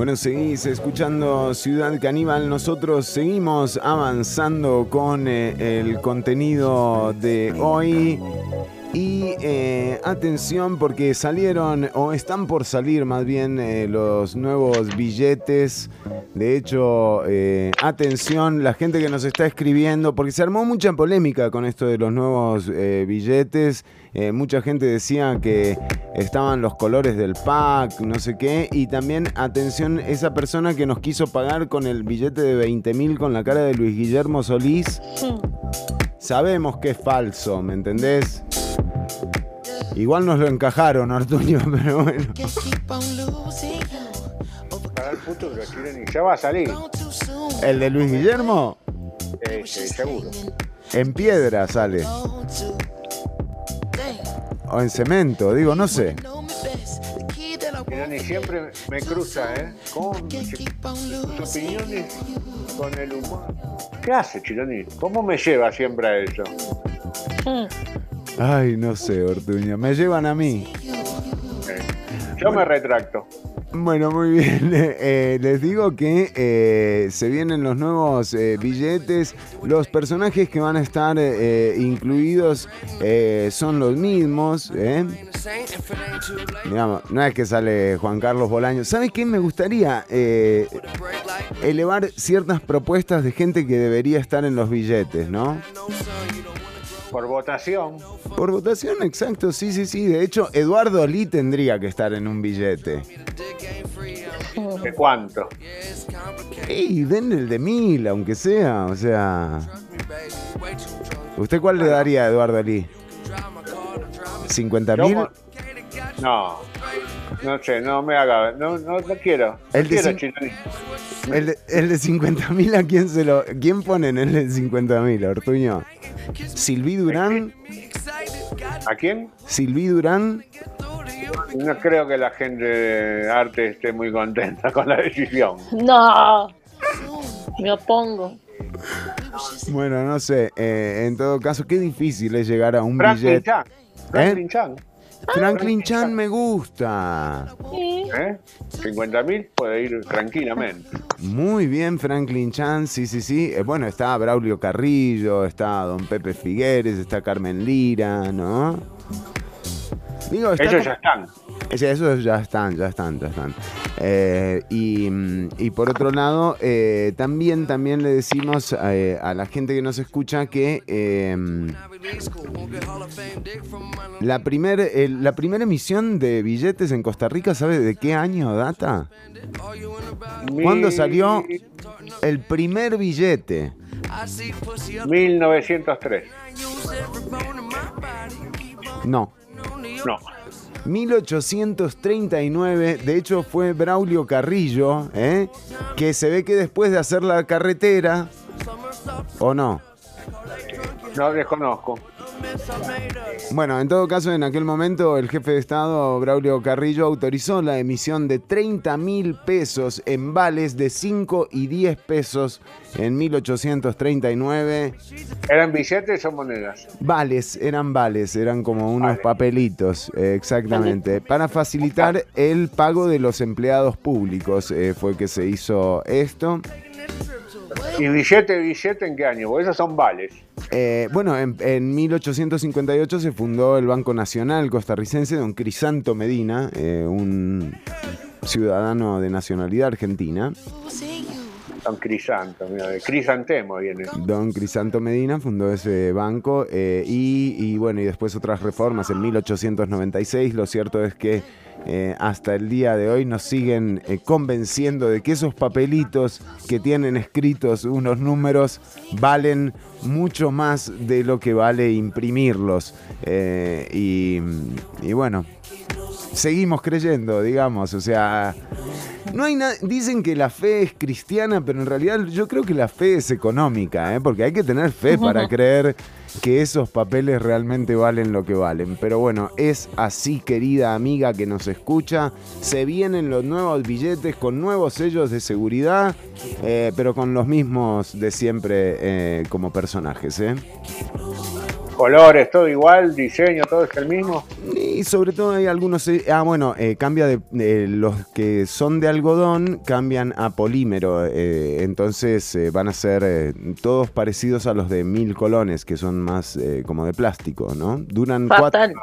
S1: Bueno, seguís escuchando Ciudad Caníbal. Nosotros seguimos avanzando con eh, el contenido de hoy. Y eh, atención porque salieron o están por salir más bien eh, los nuevos billetes. De hecho, eh, atención la gente que nos está escribiendo porque se armó mucha polémica con esto de los nuevos eh, billetes. Eh, mucha gente decía que estaban los colores del pack, no sé qué. Y también, atención, esa persona que nos quiso pagar con el billete de 20 mil con la cara de Luis Guillermo Solís. Sabemos que es falso, ¿me entendés? Igual nos lo encajaron, Artuño, pero bueno.
S2: Para el futuro, Chironi. Ya va a salir.
S1: ¿El de Luis Guillermo?
S2: Este, seguro.
S1: En piedra sale. O en cemento, digo, no sé.
S2: Chironi siempre me cruza, ¿eh? Con sus opiniones, con el humor. ¿Qué hace, Chironi? ¿Cómo me lleva siempre a eso?
S1: Ay, no sé, Ortuño. Me llevan a mí.
S2: Yo me retracto.
S1: Bueno, muy bien. Eh, les digo que eh, se vienen los nuevos eh, billetes. Los personajes que van a estar eh, incluidos son los mismos. Digamos, no es que sale Juan Carlos Bolaño. ¿Sabes qué? Me gustaría elevar ciertas propuestas de gente que debería estar en los billetes, ¿no?
S2: Por votación.
S1: Por votación, exacto, sí, sí, sí. De hecho, Eduardo Lee tendría que estar en un billete.
S2: ¿De cuánto?
S1: Ey, den el de mil, aunque sea, o sea. ¿Usted cuál le daría a Eduardo Lee? ¿50 mil?
S2: No. No sé, no me haga. No, no, no quiero. No
S1: El de
S2: quiero,
S1: cin-
S2: Chironi.
S1: El de, el de 50 mil, ¿a quién se lo.? ¿Quién pone en el de 50 mil, Ortuño? ¿Silví Durán?
S2: ¿A quién?
S1: ¿Silví Durán?
S2: No creo que la gente de arte esté muy contenta con la decisión.
S3: No. Me opongo.
S1: Bueno, no sé. eh, en todo caso, qué difícil es llegar a un
S2: Franklin
S1: billete.
S2: Chan. Franklin Chan.
S1: Franklin Chan me gusta.
S2: ¿Eh? 50 mil puede ir tranquilamente.
S1: Muy bien, Franklin Chan, sí, sí, sí. Eh, bueno, está Braulio Carrillo, está Don Pepe Figueres, está Carmen Lira, ¿no? Digo, está
S2: Ellos ya están.
S1: Sí, esos ya están, ya están, ya están. Eh, y, y por otro lado, eh, también, también le decimos eh, a la gente que nos escucha que eh, la primera la primera emisión de billetes en Costa Rica, ¿sabe de qué año data? ¿Cuándo salió el primer billete?
S2: 1903.
S1: No.
S2: No.
S1: 1839, de hecho fue Braulio Carrillo, ¿eh? que se ve que después de hacer la carretera, ¿o no?
S2: No desconozco.
S1: Bueno, en todo caso, en aquel momento el jefe de Estado, Braulio Carrillo, autorizó la emisión de 30 mil pesos en vales de 5 y 10 pesos en 1839.
S2: ¿Eran billetes o monedas?
S1: Vales, eran vales, eran como unos papelitos, eh, exactamente. Para facilitar el pago de los empleados públicos eh, fue que se hizo esto.
S2: ¿Y billete, billete en qué año? Porque esos son vales.
S1: Eh, bueno, en, en 1858 se fundó el Banco Nacional costarricense, don Crisanto Medina, eh, un ciudadano de nacionalidad argentina.
S2: Son crisanto, mira, crisantemo viene.
S1: Don Crisanto Medina fundó ese banco eh, y, bueno, y después otras reformas en 1896. Lo cierto es que eh, hasta el día de hoy nos siguen eh, convenciendo de que esos papelitos que tienen escritos unos números valen mucho más de lo que vale imprimirlos. Y, y bueno, seguimos creyendo, digamos, o sea, No hay nada. Dicen que la fe es cristiana, pero en realidad yo creo que la fe es económica, ¿eh? porque hay que tener fe para creer que esos papeles realmente valen lo que valen. Pero bueno, es así, querida amiga que nos escucha. Se vienen los nuevos billetes con nuevos sellos de seguridad, eh, pero con los mismos de siempre eh, como personajes. ¿eh?
S2: Colores, todo igual, diseño, todo es el mismo.
S1: Y sobre todo hay algunos. eh, Ah, bueno, eh, cambia de, de los que son de algodón, cambian a polímero. eh, entonces eh, van a ser eh, todos parecidos a los de mil colones, que son más eh, como de plástico, ¿no? Duran cuatro.
S3: Fatal.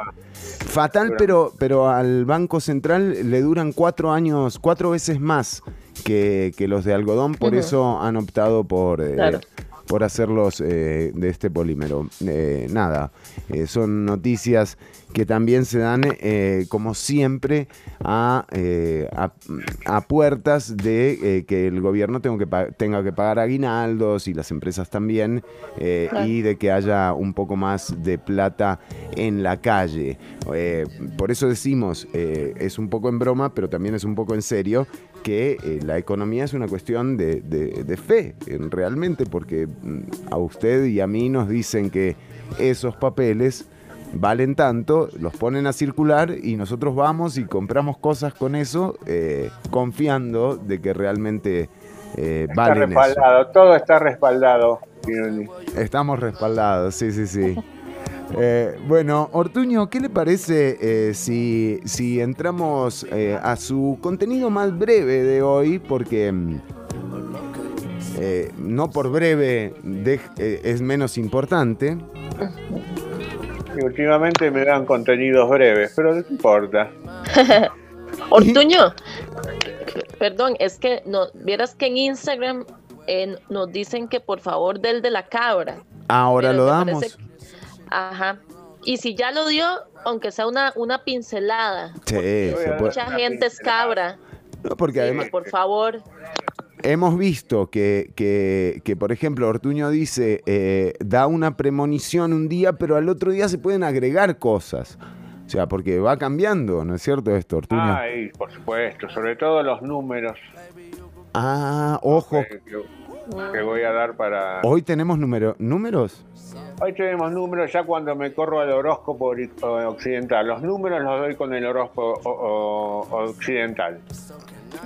S1: Fatal, pero, pero al Banco Central le duran cuatro años, cuatro veces más que, que los de algodón, por eso han optado por, eh,
S3: Claro.
S1: Por hacerlos eh, de este polímero. Eh, nada, eh, son noticias que también se dan, eh, como siempre, a, eh, a, a puertas de eh, que el gobierno tenga que, pa- tenga que pagar aguinaldos y las empresas también, y de que haya un poco más de plata en la calle. Por eso decimos, es un poco en broma, pero también es un poco en serio, que eh, la economía es una cuestión de, de- de fe, eh, realmente, porque mm, a usted y a mí nos dicen que esos papeles valen tanto, los ponen a circular y nosotros vamos y compramos cosas con eso, eh, confiando de que realmente eh,
S2: Está
S1: valen eso.
S2: respaldado, todo está respaldado.
S1: Estamos respaldados, sí, sí, sí. Eh, bueno, Ortuño, ¿qué le parece eh, si, si entramos eh, a su contenido más breve de hoy? Porque mm, no por breve es menos importante.
S2: Y últimamente me dan contenidos breves, pero no importa.
S3: Ortuño, perdón, es que no, vieras que en Instagram eh, nos dicen que por favor del de la cabra.
S1: Ahora lo damos.
S3: parece Ajá. Y si ya lo dio, aunque sea una, una pincelada.
S1: Sí, se puede-
S3: Mucha gente es cabra.
S1: No, porque
S3: Sí,
S1: además
S3: por favor.
S1: Hemos visto que, que- que, por ejemplo, Ortuño dice, eh, da una premonición un día, pero al otro día se pueden agregar cosas. O sea, porque va cambiando, ¿no es cierto esto, Ortuño?
S2: Ay, por supuesto, sobre todo los números
S1: Ah, ojo.
S2: que, que voy a dar para...
S1: Hoy tenemos número, números.
S2: Hoy tenemos números ya cuando me corro al horóscopo occidental. Los números los doy con el horóscopo occidental.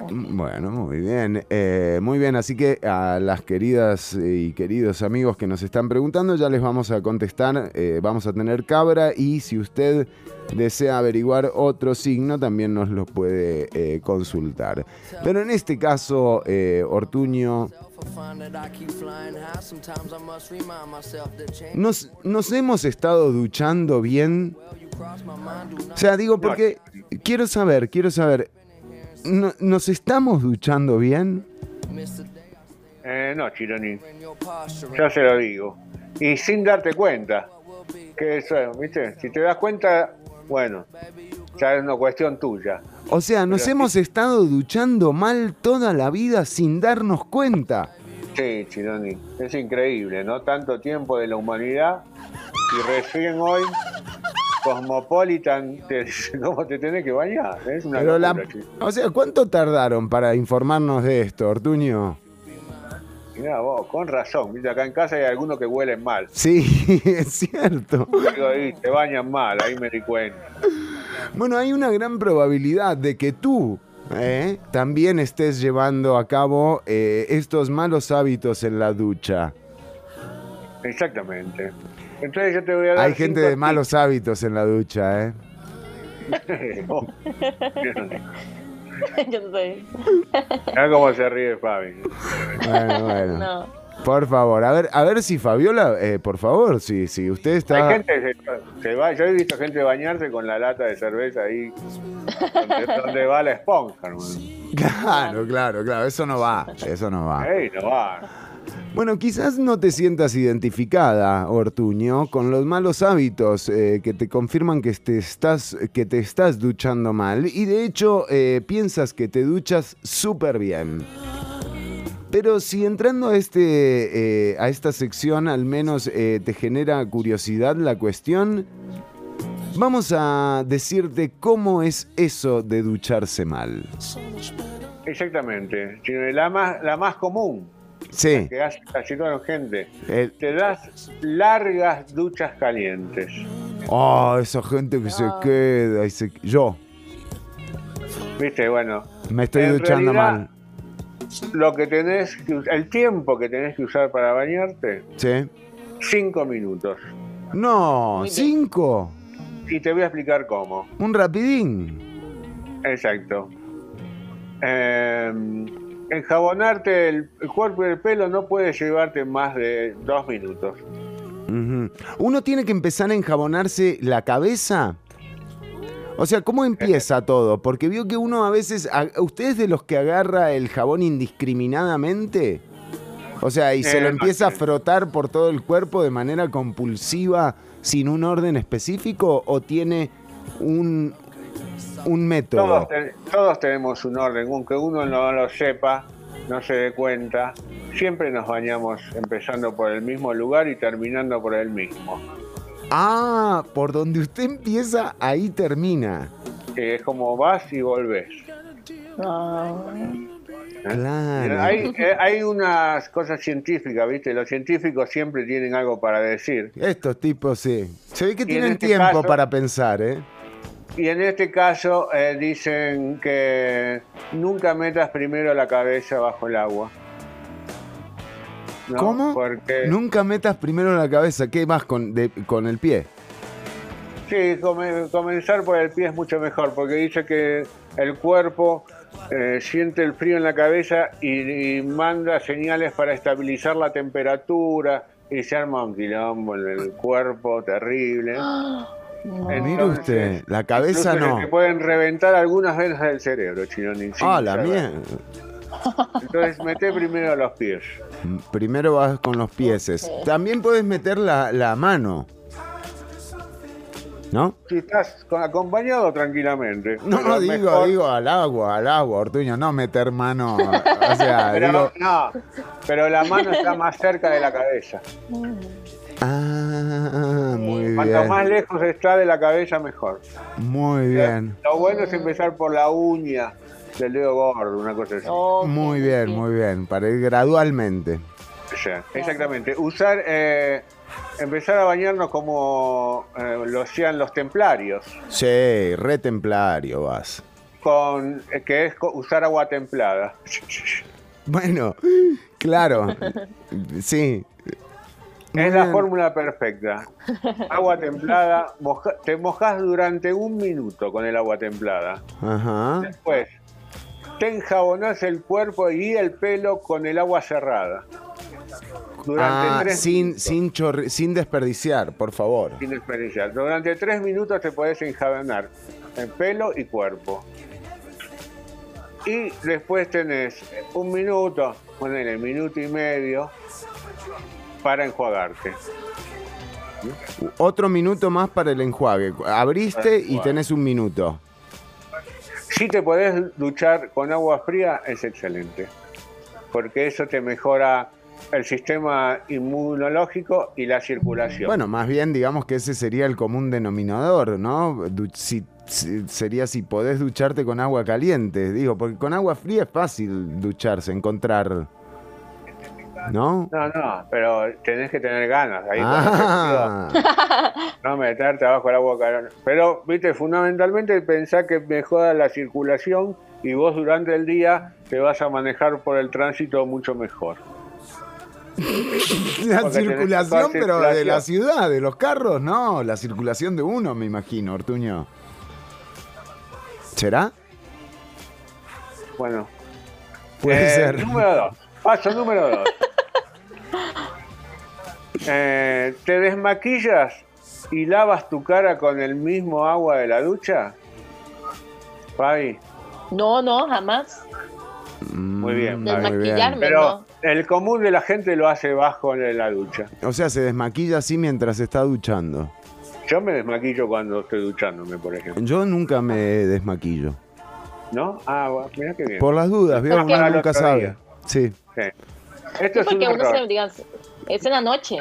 S1: Bueno, muy bien. Eh, muy bien, así que a las queridas y queridos amigos que nos están preguntando, ya les vamos a contestar. Eh, vamos a tener cabra y si usted desea averiguar otro signo, también nos lo puede eh, consultar. Pero en este caso, eh, Ortuño, nos, nos hemos estado duchando bien. O sea, digo, porque quiero saber, quiero saber, ¿no- ¿nos estamos duchando bien?
S2: Eh, no, Chironi. Ya se lo digo. Y sin darte cuenta. Que eso, ¿viste? Si te das cuenta, bueno, ya es una cuestión tuya.
S1: O sea, nos
S2: Pero
S1: hemos estado duchando mal toda la vida sin darnos cuenta.
S2: Sí, Chironi. Es increíble, ¿no? Tanto tiempo de la humanidad y recién hoy Cosmopolitan te cómo te tenés que bañar. Es una
S1: Pero
S2: locura,
S1: o sea, ¿cuánto tardaron para informarnos de esto, Ortuño?
S2: Mirá vos, con razón. Viste, acá en casa hay algunos que huelen mal.
S1: Sí, es cierto.
S2: Digo, ahí te bañan mal, ahí me di cuenta.
S1: Bueno, hay una gran probabilidad de que tú eh, también estés llevando a cabo eh, estos malos hábitos en la ducha.
S2: Exactamente. Entonces yo te voy a dar.
S1: Hay gente de malos hábitos en la ducha, ¿eh?
S3: Yo no sé.
S2: Mirá cómo se ríe Fabi.
S1: Bueno, bueno.
S3: No.
S1: Por favor, a ver, a ver si Fabiola, eh, por favor, si, si usted está...
S2: Hay gente que se, se va, yo he visto gente bañarse con la lata de cerveza ahí, donde, donde va la esponja. hermano.
S1: Claro, claro, claro, eso no va, eso no va.
S2: Ey, no va.
S1: Bueno, quizás no te sientas identificada, Ortuño, con los malos hábitos eh, que te confirman que te, estás, que te estás duchando mal y de hecho eh, piensas que te duchas súper bien. Pero si entrando a, este, eh, a esta sección al menos te genera curiosidad la cuestión, vamos a decirte cómo es eso de ducharse mal.
S2: Exactamente, la más, la más común
S1: Sí.
S2: que hace casi la gente.
S1: El-
S2: Te das largas duchas calientes.
S1: Oh, esa gente que se queda y se... Yo
S2: ¿Viste? Bueno,
S1: me estoy duchando
S2: realidad-
S1: mal.
S2: lo que tenés que el tiempo que tenés que usar para bañarte,
S1: ¿Sí?
S2: cinco minutos.
S1: No, cinco.
S2: Y te voy a explicar cómo.
S1: Un rapidín.
S2: Exacto. Eh, enjabonarte el, el cuerpo y el pelo no puede llevarte más de dos minutos.
S1: Uno tiene que empezar a enjabonarse la cabeza. O sea, ¿cómo empieza todo? Porque vio que uno a veces, a, ¿usted es de los que agarra el jabón indiscriminadamente? O sea, y se
S2: Eh,
S1: lo empieza a frotar por todo el cuerpo de manera compulsiva sin un orden específico o tiene un, un método?
S2: Todos, te- todos tenemos un orden, aunque uno no lo sepa, no se dé cuenta. Siempre nos bañamos empezando por el mismo lugar y terminando por el mismo.
S1: Ah, por donde usted empieza, ahí termina.
S2: Que es como vas y volvés.
S1: Claro.
S2: Hay, eh, hay unas cosas científicas, ¿viste? Los científicos siempre tienen algo para decir.
S1: Estos tipos sí. Se ve que
S2: Y
S1: tienen
S2: este
S1: tiempo
S2: caso-
S1: para pensar, ¿eh?
S2: Y en este caso eh, dicen que nunca metas primero la cabeza bajo el agua. ¿No?
S1: ¿Cómo?
S2: Porque
S1: Nunca metas primero la cabeza. ¿Qué más con, de- con el pie?
S2: sí, come- comenzar por el pie es mucho mejor, porque dice que el cuerpo eh, siente el frío en la cabeza y, y manda señales para estabilizar la temperatura y se arma un quilombo en el cuerpo terrible.
S1: Mire usted, la cabeza no.
S2: te pueden reventar algunas venas del cerebro, Chinoni. sin
S1: Ah, la mía.
S2: Entonces mete primero los pies.
S1: Primero vas con los pieses. También puedes meter la, la mano. ¿No?
S2: Si estás con- acompañado tranquilamente.
S1: No, no, digo,
S2: mejor-
S1: digo al agua, al agua, Ortuño, no meter mano. O sea,
S2: Pero,
S1: digo.
S2: no, pero la mano está más cerca de la cabeza.
S1: Ah, muy
S2: Cuanto
S1: bien.
S2: más lejos está de la cabeza, mejor.
S1: Muy bien.
S2: Lo bueno es empezar por la uña del dedo gordo, una cosa así.
S1: Muy bien, muy bien. Para ir gradualmente.
S2: Sí, exactamente. Usar, eh, empezar a bañarnos como eh, lo hacían los templarios,
S1: Sí, re templario vas.
S2: con, eh, que es usar agua templada.
S1: Bueno, claro. Sí. Muy
S2: Es la fórmula perfecta. Agua templada, moja- te mojas durante un minuto con el agua templada.
S1: Ajá.
S2: Después, te enjabonás el cuerpo y el pelo con el agua cerrada. Durante
S1: Ah,
S2: tres
S1: sin, sin desperdiciar, por favor.
S2: sin desperdiciar. Durante tres minutos te podés enjabonar el pelo y cuerpo. Y después tenés un minuto, ponele minuto y medio, para enjuagarte.
S1: Otro minuto más para el enjuague. Abriste y tenés un minuto.
S2: Si te podés duchar con agua fría, es excelente. Porque eso te mejora el sistema inmunológico y la circulación.
S1: Bueno, más bien digamos que ese sería el común denominador, ¿no? Du- si- si- sería si podés ducharte con agua caliente, digo, porque con agua fría es fácil ducharse, encontrar... ¿No?
S2: No, no, pero tenés que tener ganas. Ahí
S1: Ah.
S2: no meterte abajo el agua caliente. Pero, viste, fundamentalmente pensá que mejora la circulación y vos durante el día te vas a manejar por el tránsito mucho mejor.
S1: La
S2: Porque
S1: circulación, pero de la
S2: circulación.
S1: ciudad, de los carros, no, la circulación de uno, me imagino, Ortuño. ¿Será?
S2: Bueno.
S1: Puede
S2: Eh,
S1: ser.
S2: Número dos. Paso número dos. Eh, ¿Te desmaquillas y lavas tu cara con el mismo agua de la ducha? Fabi,
S3: No, no, jamás.
S2: muy bien. Fabi.
S3: Desmaquillarme,
S2: Pero
S3: no.
S2: el común de la gente lo hace bajo en la ducha.
S1: O sea, se desmaquilla así mientras está duchando.
S2: Yo me desmaquillo cuando estoy duchándome, por ejemplo.
S1: Yo nunca me desmaquillo.
S2: ¿No? Ah, mira qué bien.
S1: Por las dudas, ¿vio?
S2: Porque-
S1: Uno nunca sabe. Sí.
S2: Sí. Esto es un
S3: Porque uno
S2: error.
S3: se, digamos, es en la noche.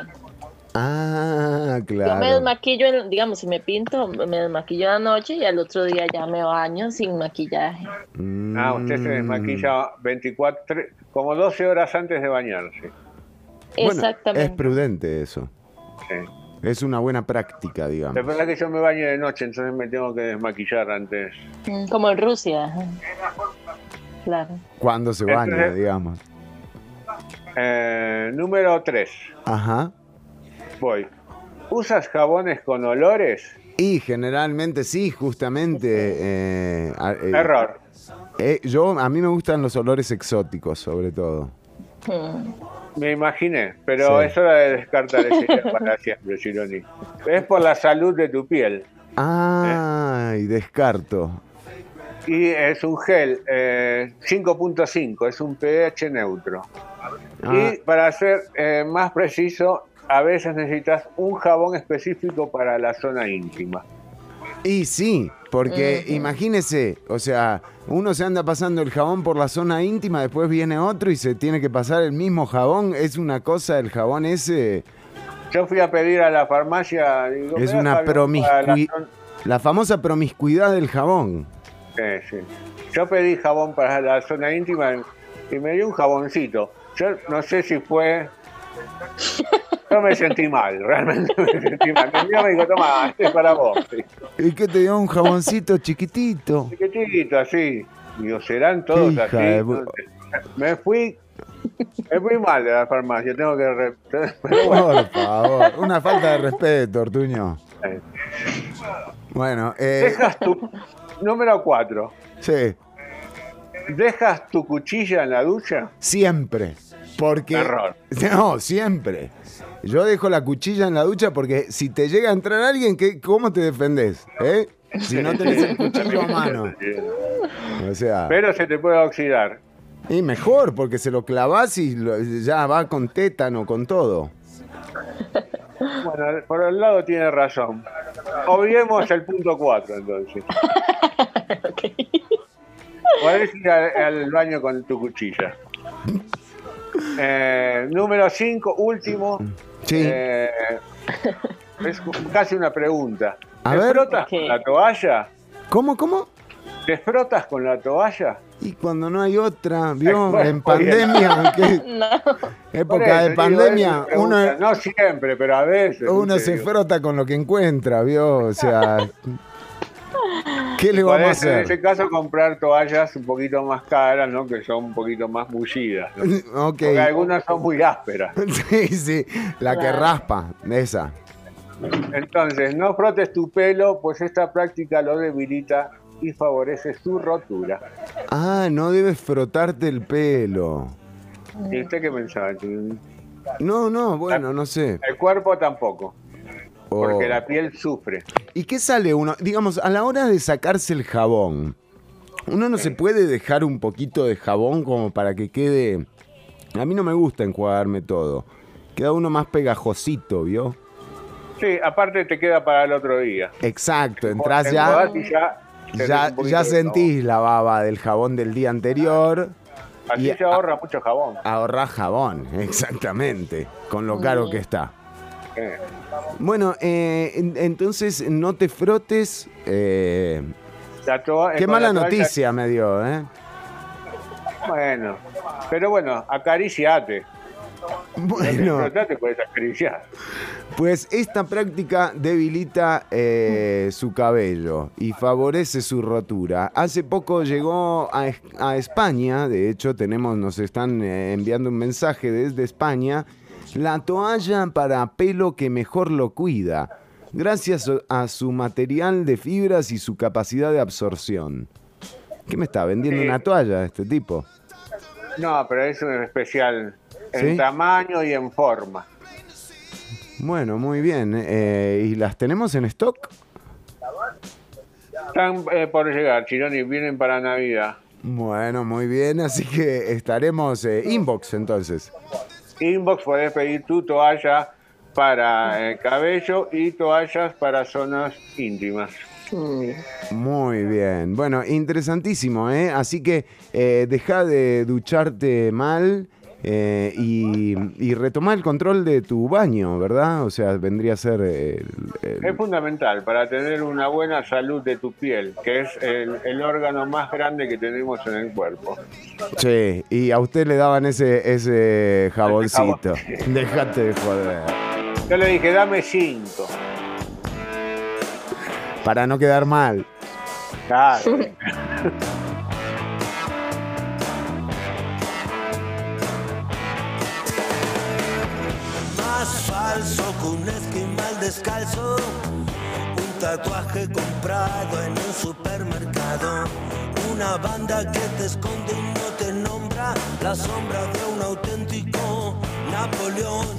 S1: Ah,
S3: Yo me
S1: claro.
S3: desmaquillo, en- digamos, si me pinto, me desmaquillo de noche y al otro día ya me baño sin maquillaje.
S2: Ah, usted se desmaquilla 24, tre- como 12 horas antes de bañarse.
S1: Bueno,
S3: Exactamente.
S1: es prudente eso.
S2: Sí.
S1: Es una buena práctica, digamos.
S2: La verdad que yo me baño de noche, entonces me tengo que desmaquillar antes.
S3: Mm, Como en Rusia. Claro.
S1: Cuando se baña,
S2: Entonces-
S1: digamos.
S2: Eh, número 3.
S1: Ajá.
S2: Voy. ¿Usas jabones con olores?
S1: Y generalmente sí, justamente. eh, eh,
S2: Error.
S1: yo, a mí me gustan los olores exóticos, sobre todo.
S2: Me imaginé, pero
S1: Sí.
S2: es hora de descartar ese para siempre, Chironi. Es por la salud de tu piel.
S1: Ay, descarto.
S2: Y es un gel eh, 5.5, es un pH neutro.
S1: Ah.
S2: Y para ser eh, más preciso, a veces necesitas un jabón específico para la zona íntima.
S1: Y sí, porque imagínese, o sea, uno se anda pasando el jabón por la zona íntima, después viene otro y se tiene que pasar el mismo jabón. Es una cosa, el jabón ese
S2: Yo fui a pedir a la farmacia. digo,
S1: es
S2: "Me da
S1: una
S2: la
S1: promiscuidad.
S2: zona-".
S1: La famosa promiscuidad del jabón.
S2: Sí. Yo pedí jabón para la zona íntima y me dio un jaboncito. Yo no sé si fue. Yo me sentí mal, realmente me sentí mal. Mi amigo me dijo, toma, este es para vos.
S1: ¿Y qué te dio un jaboncito chiquitito?
S2: Chiquitito, así. Digo, serán todos
S1: Hija
S2: así. Me fui. Me fui mal de la farmacia, tengo que. re-
S1: Por favor, una falta de respeto, Ortuño. Bueno, eh,
S2: dejas tu. Número 4.
S1: sí,
S2: ¿Dejas tu cuchilla en la ducha?
S1: siempre. Porque.
S2: Error.
S1: No, siempre. Yo dejo la cuchilla en la ducha porque si te llega a entrar alguien, ¿qué, ¿cómo te defendés? ¿Eh? Si no tenés el cuchillo a mano. O sea.
S2: Pero se te puede oxidar.
S1: Y mejor, porque se lo clavás y lo- ya va con tétano, con todo.
S2: Bueno, por el lado tiene razón. Obviemos el punto 4 entonces. Podés ir al, al baño con tu cuchilla. Eh, número 5, último.
S1: Sí.
S2: Eh, es casi una pregunta.
S1: A
S2: ¿Te
S1: ver.
S2: frotas con la toalla?
S1: ¿Cómo, cómo?
S2: ¿Te frotas con la toalla?
S1: Y cuando no hay otra, ¿vio?
S2: Bueno,
S1: en pandemia, ¿qué?
S3: No.
S1: Época
S2: eso,
S1: de pandemia, uno.
S2: No siempre, pero a veces.
S1: uno se
S2: Digo,
S1: frota con lo que encuentra, ¿vio? O sea, ¿qué le vamos a
S2: podés, En
S1: hacer?
S2: ese caso comprar toallas un poquito más caras, ¿no? Que son un poquito más mullidas. ¿no?
S1: Ok.
S2: Porque algunas son muy ásperas.
S1: Sí, sí, la que raspa, esa.
S2: Entonces, no frotes tu pelo, pues esta práctica lo debilita y favorece su rotura.
S1: Ah, no debes frotarte el pelo.
S2: ¿Y usted qué pensaba?
S1: No, no, bueno, no sé.
S2: El cuerpo tampoco,
S1: Oh.
S2: porque la piel sufre.
S1: ¿Y qué sale uno? Digamos, a la hora de sacarse el jabón, uno no se puede dejar un poquito de jabón como para que quede... A mí no me gusta enjuagarme todo. Queda uno más pegajosito, ¿vio?
S2: Sí, aparte te queda para el otro día.
S1: Exacto, entras ya...
S2: y ya,
S1: Ya, ya sentís la baba del jabón del día anterior.
S2: Así
S1: y
S2: se ahorra mucho jabón.
S1: Ahorrás jabón, exactamente, con lo caro que está.
S2: Eh,
S1: Bueno, eh, en- entonces no te frotes. eh,
S2: toa-
S1: qué mala noticia me dio, ¿eh?
S2: Bueno, pero bueno, acariciate.
S1: Bueno,
S2: No te puedes acariciar.
S1: pues esta práctica debilita eh, su cabello y favorece su rotura. Hace poco llegó a, Es- a España, de hecho tenemos, nos están eh, enviando un mensaje desde España, la toalla para pelo que mejor lo cuida, gracias a su material de fibras y su capacidad de absorción. ¿Qué me está vendiendo
S2: Sí.
S1: una toalla este tipo?
S2: No, pero es un especial en
S1: ¿Sí?
S2: tamaño y en forma.
S1: Bueno, muy bien. eh, ¿Y las tenemos en stock?
S2: Están eh, por llegar, Chironi, vienen para Navidad.
S1: Bueno, muy bien, así que estaremos eh, inbox entonces.
S2: Inbox podés pedir tu toalla para eh, cabello y toallas para zonas íntimas.
S1: Muy bien, bueno, interesantísimo, ¿eh? Así que eh, deja de ducharte mal eh, y, y retomar el control de tu baño, ¿verdad? O sea, vendría a ser el- el-
S2: Es fundamental para tener una buena salud de tu piel, que es el, el órgano más grande que tenemos en el cuerpo.
S1: Che, y a usted le daban ese, ese jaboncito. Déjate de joder.
S2: Yo le dije, dame cinco.
S1: Para no quedar mal.
S2: Claro.
S13: Más falso que un esquimal descalzo. Un tatuaje comprado en un supermercado. Una banda que te esconde y no te nombra. La sombra de un auténtico Napoleón.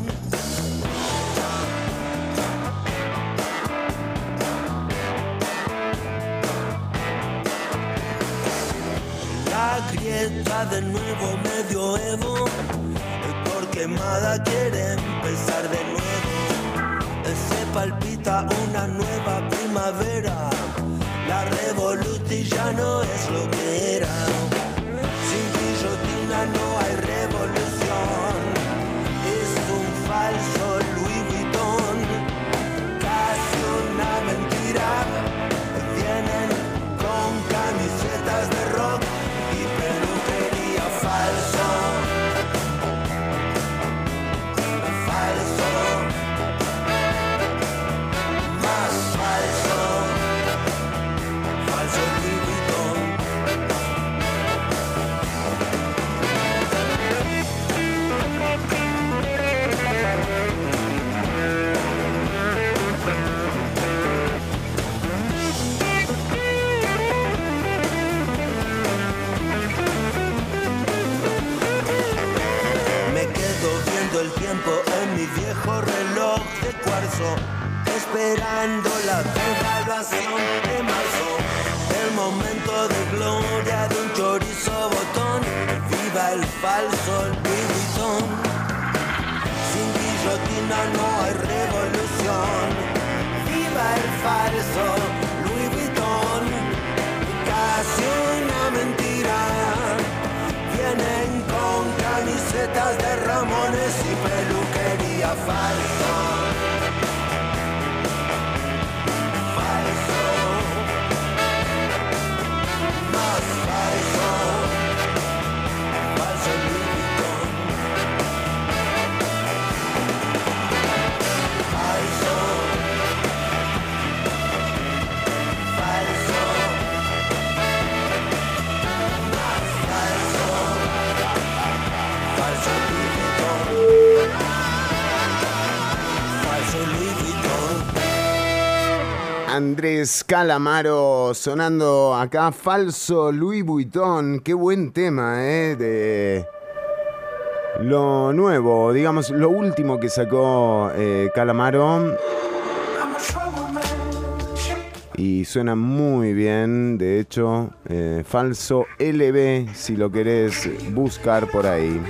S13: La grieta de nuevo medioevo. Quemada quiere empezar de nuevo. Se palpita una nueva primavera. La revolución ya no es lo que era. Sin guillotina no hay
S1: Andrés Calamaro sonando acá, falso Louis Vuitton. Qué buen tema, ¿eh? De lo nuevo, digamos, lo último que sacó eh, Calamaro. Y suena muy bien, de hecho, eh, falso LB, si lo querés buscar por ahí.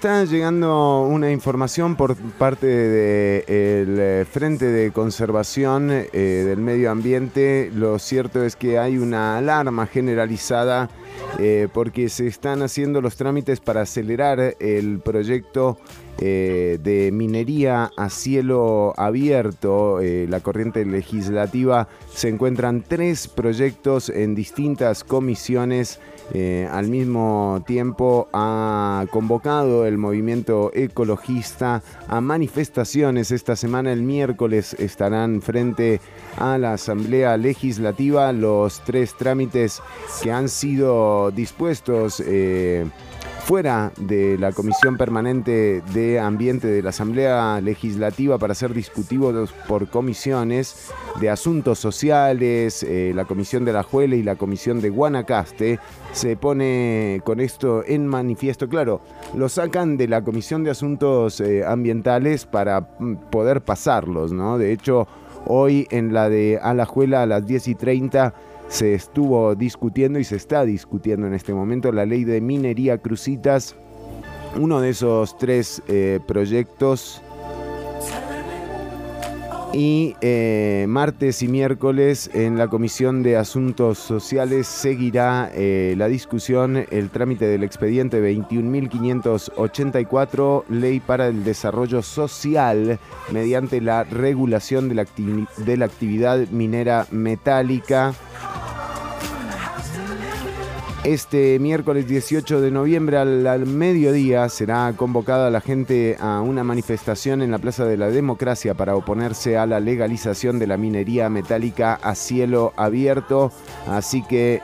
S1: Está llegando una información por parte del Frente de Conservación eh, del Medio Ambiente. Lo cierto es que hay una alarma generalizada eh, porque se están haciendo los trámites para acelerar el proyecto eh, de minería a cielo abierto. Eh, la corriente legislativa se encuentran tres proyectos en distintas comisiones. Eh, al mismo tiempo ha convocado el movimiento ecologista a manifestaciones. Esta semana, el miércoles, estarán frente a la Asamblea Legislativa los tres trámites que han sido dispuestos. eh, fuera de la Comisión Permanente de Ambiente de la Asamblea Legislativa para ser discutidos por comisiones de asuntos sociales, eh, la Comisión de la Juele y la Comisión de Guanacaste, se pone con esto en manifiesto. Claro, lo sacan de la Comisión de Asuntos eh, Ambientales para mm, poder pasarlos, ¿no? De hecho, hoy en la de Alajuela a las 10 y 30 se estuvo discutiendo y se está discutiendo en este momento la ley de minería Crucitas, uno de esos tres eh, proyectos. Y eh, martes y miércoles en la Comisión de Asuntos Sociales seguirá eh, la discusión, el trámite del expediente 21.584, Ley para el Desarrollo Social, mediante la regulación de la, de la actividad minera metálica. Este miércoles 18 de noviembre al, mediodía será convocada la gente a una manifestación en la Plaza de la Democracia para oponerse a la legalización de la minería metálica a cielo abierto. Así que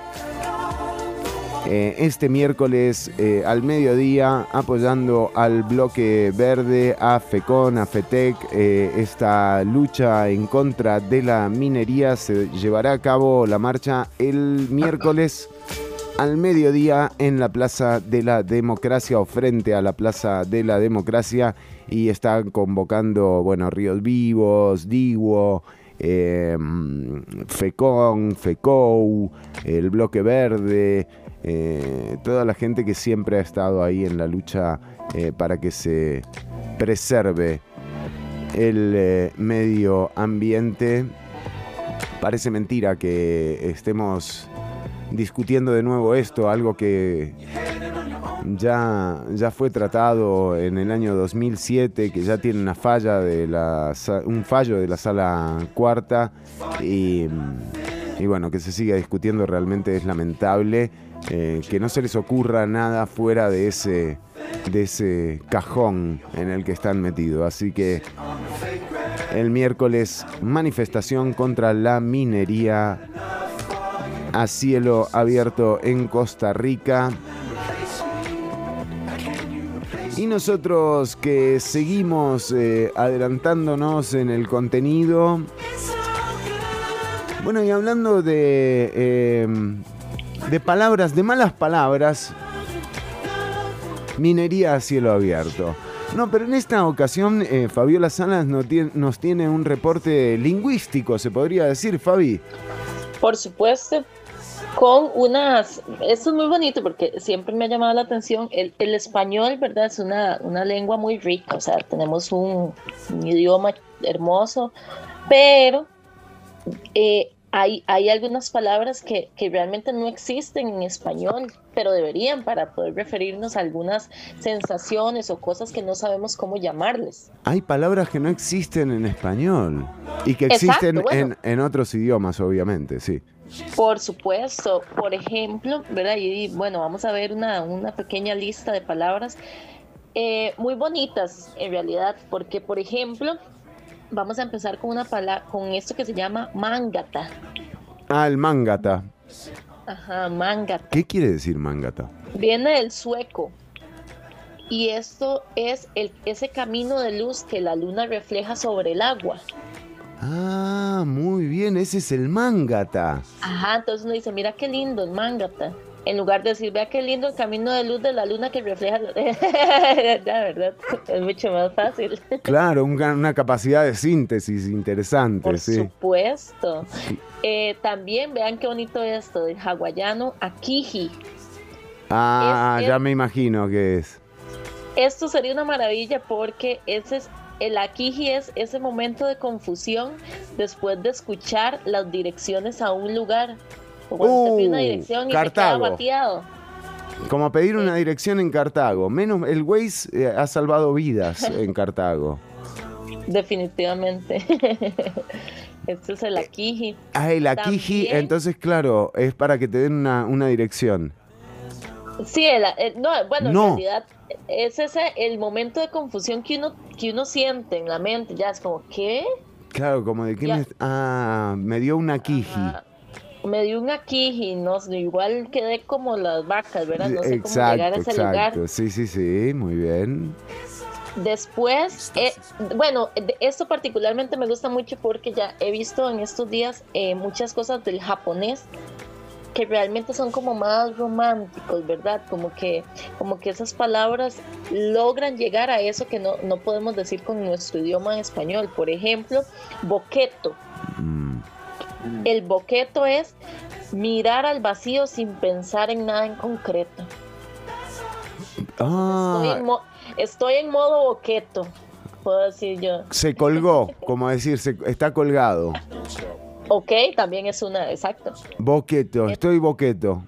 S1: eh, este miércoles eh, al mediodía apoyando al bloque verde, a FECON, a FETEC. eh, esta lucha en contra de la minería se llevará a cabo la marcha el miércoles al mediodía en la Plaza de la Democracia o frente a la Plaza de la Democracia y están convocando, bueno, Ríos Vivos, Digo, eh, FECON, FECOU, el Bloque Verde, eh, toda la gente que siempre ha estado ahí en la lucha eh, para que se preserve el medio ambiente. Parece mentira que estemos discutiendo de nuevo esto, algo que ya, ya fue tratado en el año 2007, que ya tiene una falla de la, un fallo de la sala cuarta y, y bueno, que se siga discutiendo realmente es lamentable, eh, que no se les ocurra nada fuera de ese, de ese cajón en el que están metidos. Así que el miércoles manifestación contra la minería a cielo abierto en Costa Rica. Y nosotros que seguimos eh, adelantándonos en el contenido. Bueno, y hablando de, eh, de palabras, de malas palabras, minería a cielo abierto. No, pero en esta ocasión eh, Fabiola Salas no tie- nos tiene un reporte lingüístico, se podría decir, Fabi.
S3: Por supuesto, con unas, esto es muy bonito porque siempre me ha llamado la atención, el, el español, ¿verdad? Es una, una lengua muy rica, o sea, tenemos un, un idioma hermoso, pero eh, hay, hay algunas palabras que, que realmente no existen en español, pero deberían para poder referirnos a algunas sensaciones o cosas que no sabemos cómo llamarles.
S1: Hay palabras que no existen en español y que
S3: Exacto,
S1: existen
S3: bueno.
S1: en, en otros idiomas, obviamente, sí.
S3: Por supuesto, por ejemplo, ¿verdad? Y bueno, vamos a ver una, una pequeña lista de palabras eh, muy bonitas en realidad, porque por ejemplo, vamos a empezar con una palabra, con esto que se llama mangata.
S1: Ah, el mangata.
S3: Ajá, mangata.
S1: ¿Qué quiere decir mangata?
S3: Viene del sueco. Y esto es el, ese camino de luz que la luna refleja sobre el agua.
S1: Ah, muy bien, ese es el mangata.
S3: Ajá, entonces uno dice, mira qué lindo el mangata. En lugar de decir, vea qué lindo el camino de luz de la luna que refleja. la-". Verdad, es mucho más fácil.
S1: Claro, una capacidad de síntesis interesante,
S3: Por
S1: sí.
S3: supuesto. Eh, también vean qué bonito esto del hawaiano akiji.
S1: Ah,
S3: Es-
S1: ya me imagino que es.
S3: Esto sería una maravilla porque ese es el akiji es ese momento de confusión después de escuchar las direcciones a un lugar. O cuando usted pide una
S1: Uh,
S3: dirección y
S1: Cartago.
S3: se queda bateado.
S1: Como pedir una dirección en Cartago. Menos el Waze eh, ha salvado vidas en Cartago.
S3: Definitivamente. este es el akiji.
S1: Ah, el Akiji,
S3: También-
S1: entonces claro, es para que te den una, una dirección.
S3: Sí, el- el- no, bueno,
S1: No.
S3: en realidad es ese el momento de confusión que uno que uno siente en la mente, ya es como ¿qué?
S1: Claro, como de
S3: Ya.
S1: me... Ah, me dio una.
S3: Ajá. me dio un aquí y no sé, igual quedé como las vacas, ¿verdad? No sé cómo llegar a
S1: Exacto,
S3: ese lugar.
S1: exacto. Sí, sí, sí, muy bien.
S3: Después, eh, bueno, esto particularmente me gusta mucho porque ya he visto en estos días eh, muchas cosas del japonés que realmente son como más románticos, ¿verdad? Como que, como que esas palabras logran llegar a eso que no, no podemos decir con nuestro idioma en español. Por ejemplo, boqueto. El boqueto es mirar al vacío sin pensar en nada en concreto. Estoy
S1: Ah,
S3: en, mo- estoy en modo boqueto, puedo decir yo.
S1: se colgó, como decir, se- está colgado.
S3: Ok, también es una, exacto.
S1: Boqueto, estoy boqueto.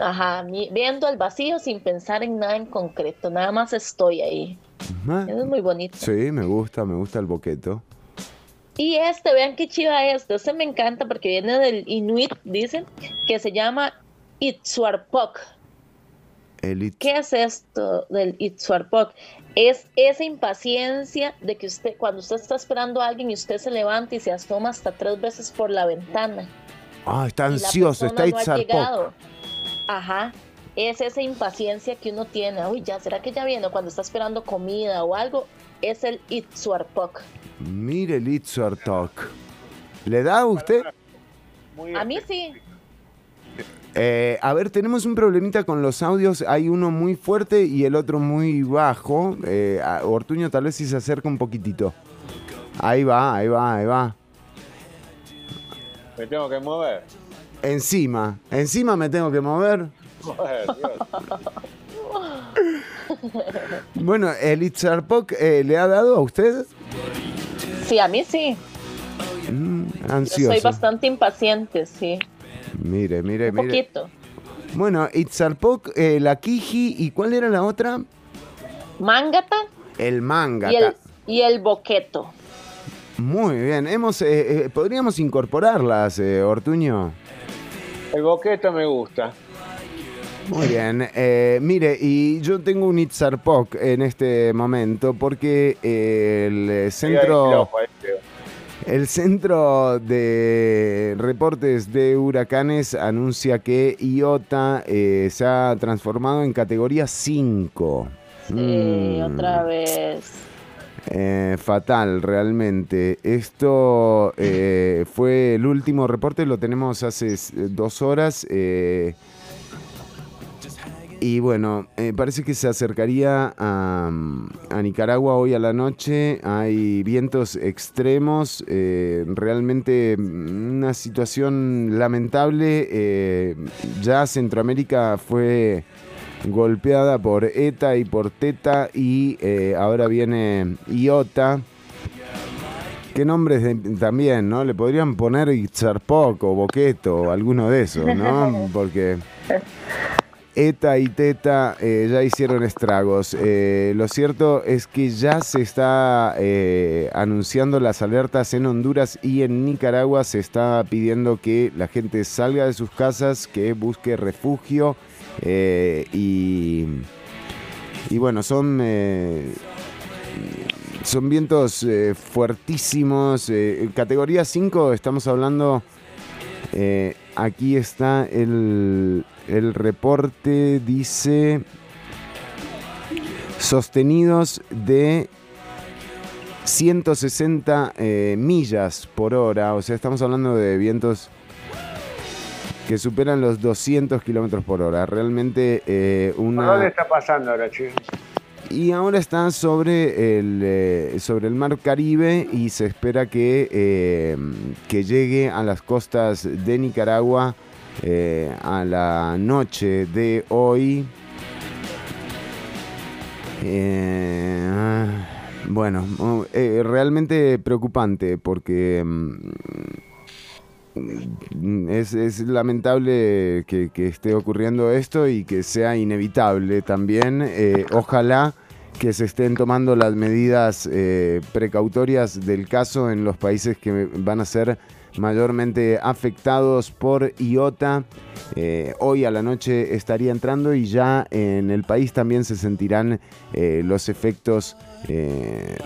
S3: Ajá, viendo al vacío sin pensar en nada en concreto, nada más estoy ahí.
S1: Ah,
S3: Eso es muy bonito.
S1: Sí, me gusta, me gusta el boqueto.
S3: Y este, vean qué chiva este, este me encanta porque viene del Inuit, dicen, que se llama Itzuarpok.
S1: El it-
S3: ¿Qué es esto del Itzuarpok? Es esa impaciencia de que usted, cuando usted está esperando a alguien y usted se levanta y se asoma hasta tres veces por la ventana.
S1: Ah, está ansioso, está
S3: no ha. Ajá. Es esa impaciencia que uno tiene. Uy, ya, ¿será que ya viene? Cuando está esperando comida o algo, es el Itzuarpok.
S1: Mire el Itzartok. ¿Le da a usted?
S3: A mí sí.
S1: Eh, a ver, tenemos un problemita con los audios. Hay uno muy fuerte y el otro muy bajo. Eh, Ortuño tal vez si se acerca un poquitito. Ahí va, ahí va, ahí va.
S2: Me tengo que mover.
S1: Encima, encima me tengo que mover.
S2: Joder.
S1: Bueno, el Itzarpok eh, le ha dado a usted
S3: Sí, a mí sí.
S1: Mm,
S3: Yo
S1: ansioso.
S3: soy bastante impaciente, sí.
S1: Mire, mire,
S3: Un
S1: mire.
S3: poquito.
S1: Bueno, Itzarpok, eh, la Kiji y ¿cuál era la otra?
S3: Mangata
S1: El manga.
S3: y el, y el boqueto.
S1: Muy bien, hemos, eh, eh, podríamos incorporarlas, eh, Ortuño.
S2: El boqueto me gusta.
S1: Muy bien, eh, mire, y yo tengo un Itzarpok en este momento porque eh, el eh, centro, el centro de reportes de huracanes anuncia que IOTA eh, se ha transformado en categoría 5.
S3: Sí,
S1: Mm.
S3: otra vez.
S1: Eh, fatal, realmente. Esto eh, fue el último reporte, lo tenemos hace dos horas. eh, y bueno, eh, parece que se acercaría a, a Nicaragua hoy a la noche. Hay vientos extremos, eh, realmente una situación lamentable. eh, ya Centroamérica fue golpeada por ETA y por TETA y ahora viene IOTA. ¿Qué nombres de- también, no? Le podrían poner Itzarpok o Boqueto o alguno de esos, ¿no? Porque ETA y TETA eh, ya hicieron estragos. Eh, lo cierto es que ya se está eh, anunciando las alertas en Honduras y en Nicaragua. Se está pidiendo que la gente salga de sus casas, que busque refugio. y, y bueno, son, son vientos fuertísimos. eh, categoría 5 estamos hablando... aquí está el, el reporte, dice sostenidos de 160 eh, millas por hora, o sea, estamos hablando de vientos que superan los 200 kilómetros por hora. Realmente eh,
S2: ¿Por dónde
S1: una...
S2: está pasando ahora, che?
S1: Y ahora está sobre el, eh, sobre el mar Caribe y se espera que, eh, que llegue a las costas de Nicaragua eh, a la noche de hoy. Eh, bueno, eh, realmente preocupante porque mm, es, lamentable que, esté ocurriendo esto y que sea inevitable también. Ojalá que se estén tomando las medidas precautorias del caso en los países que van a ser mayormente afectados por IOTA. Eh, hoy a la noche estaría entrando y ya en el país también se sentirán eh, los efectos eh,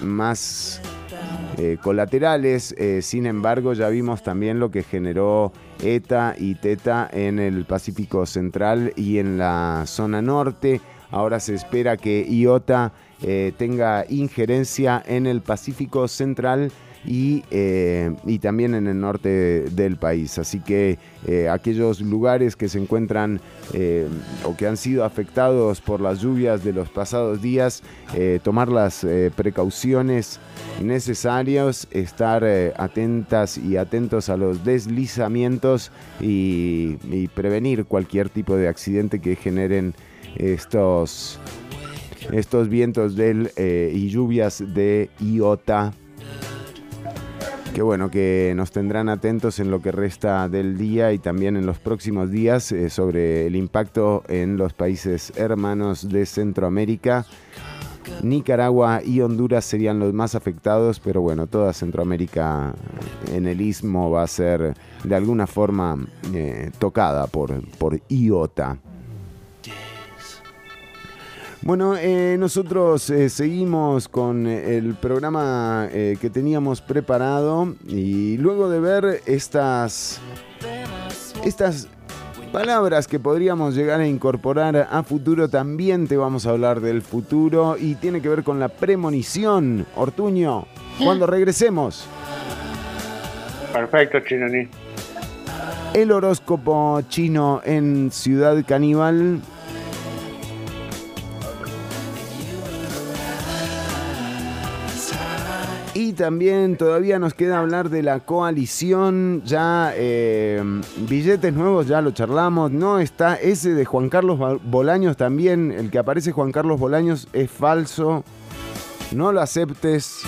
S1: más colaterales. Sin embargo, ya vimos también lo que generó ETA y TETA en el Pacífico Central y en la zona norte. Ahora se espera que IOTA tenga injerencia en el Pacífico Central y, eh, y también en el norte del país. Así que eh, aquellos lugares que se encuentran eh, o que han sido afectados por las lluvias de los pasados días, tomar las precauciones necesarias, estar atentas y atentos a los deslizamientos y, prevenir cualquier tipo de accidente que generen estos, estos vientos del, y lluvias de Iota. Qué bueno que nos tendrán atentos en lo que resta del día y también en los próximos días eh, sobre el impacto en los países hermanos de Centroamérica. Nicaragua y Honduras serían los más afectados, pero bueno, toda Centroamérica en el istmo va a ser de alguna forma eh, tocada por IOTA. Bueno, eh, nosotros eh, seguimos con el programa eh, que teníamos preparado y luego de ver estas, estas palabras que podríamos llegar a incorporar a futuro, también te vamos a hablar del futuro y tiene que ver con la premonición. Ortuño, cuando regresemos.
S2: Perfecto, Chinoni.
S1: El horóscopo chino en Ciudad Caníbal. También todavía nos queda hablar de la coalición. Ya eh, billetes nuevos, ya lo charlamos. No está ese de Juan Carlos Bolaños también. El que aparece Juan Carlos Bolaños es falso. No lo aceptes.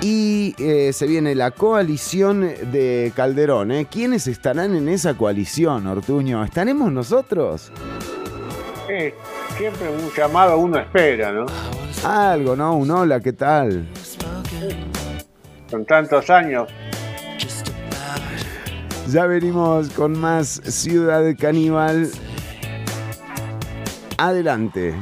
S1: Y eh, se viene la coalición de Calderón. ¿eh? ¿Quiénes estarán en esa coalición, Ortuño? ¿Estaremos nosotros?
S2: Eh, siempre un llamado uno espera, ¿no?
S1: Algo, ¿no? Un hola, ¿qué tal?
S2: Con tantos años.
S1: Ya venimos con más Ciudad Caníbal. Adelante.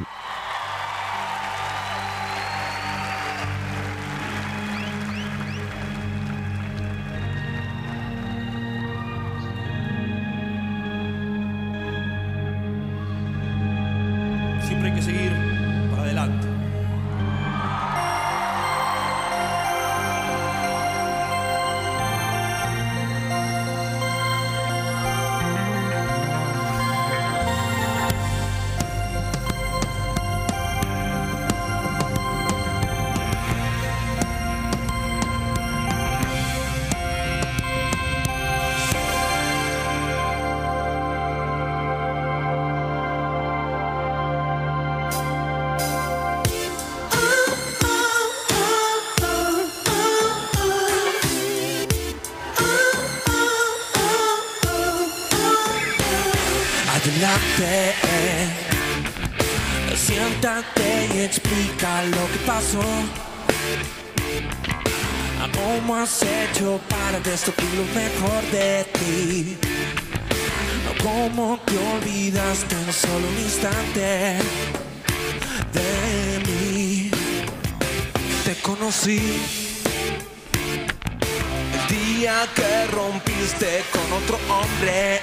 S14: Que
S15: rompiste con otro hombre.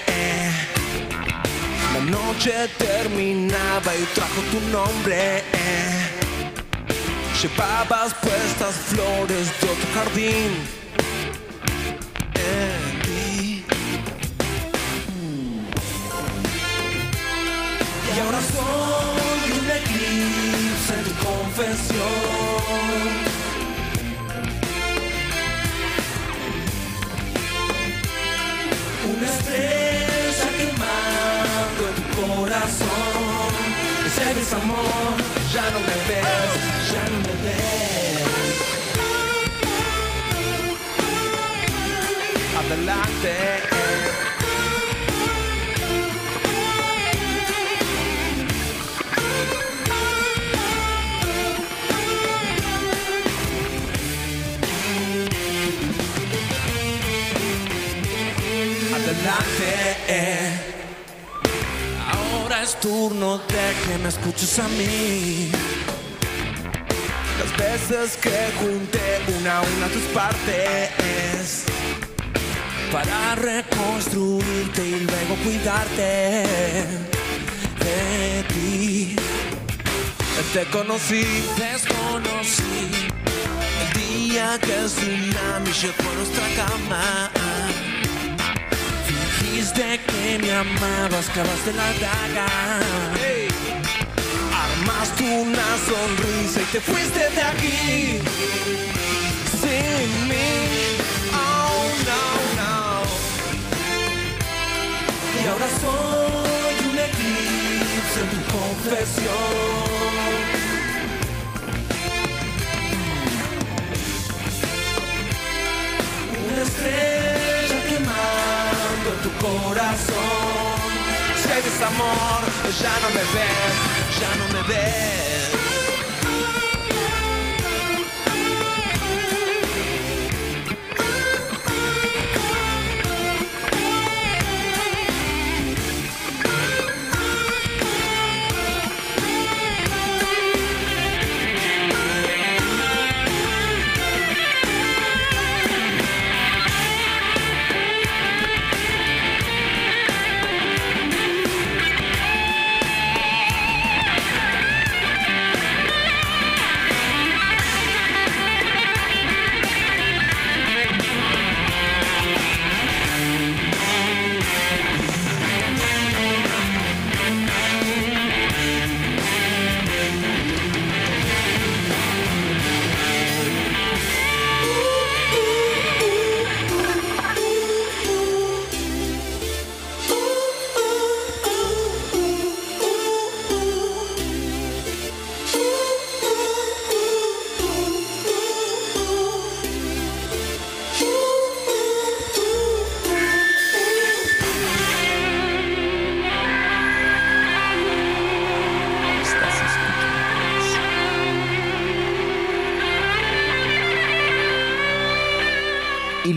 S15: La noche terminaba y trajo tu nombre. Llevabas puestas flores de otro jardín. Y ahora soy un eclipse en tu confesión. Ese desamor, ya no me ves, ya no me ves. Adelante. Adelante. Es turno de que me escuches a mí. las veces que junté una a una tus partes para reconstruirte y luego cuidarte de ti. Te conocí, desconocí el día que el tsunami llegó a nuestra cama. Fingiste que me amabas, clavaste la daga. Armaste una sonrisa y te fuiste de aquí. Sin mí, oh no, no. Y ahora soy un eclipse en tu confesión. Una estrella corazón. Si hay desamor, ya no me ves, ya no me ves.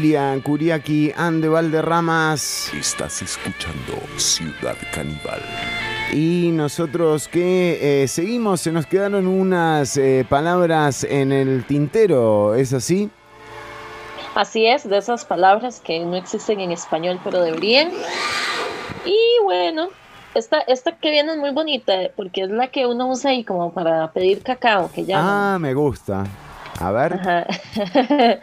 S1: Ilian Kuriaki, Ande Valderramas.
S8: Estás escuchando Ciudad Caníbal.
S1: Y nosotros que eh, seguimos, se nos quedaron unas eh, palabras en el tintero, ¿es así?
S3: Así es, de esas palabras que no existen en español, pero deberían. Y bueno, esta, esta que viene es muy bonita, porque es la que uno usa ahí como para pedir cacao, que llaman.
S1: Ah, me gusta. A ver.
S3: Ajá.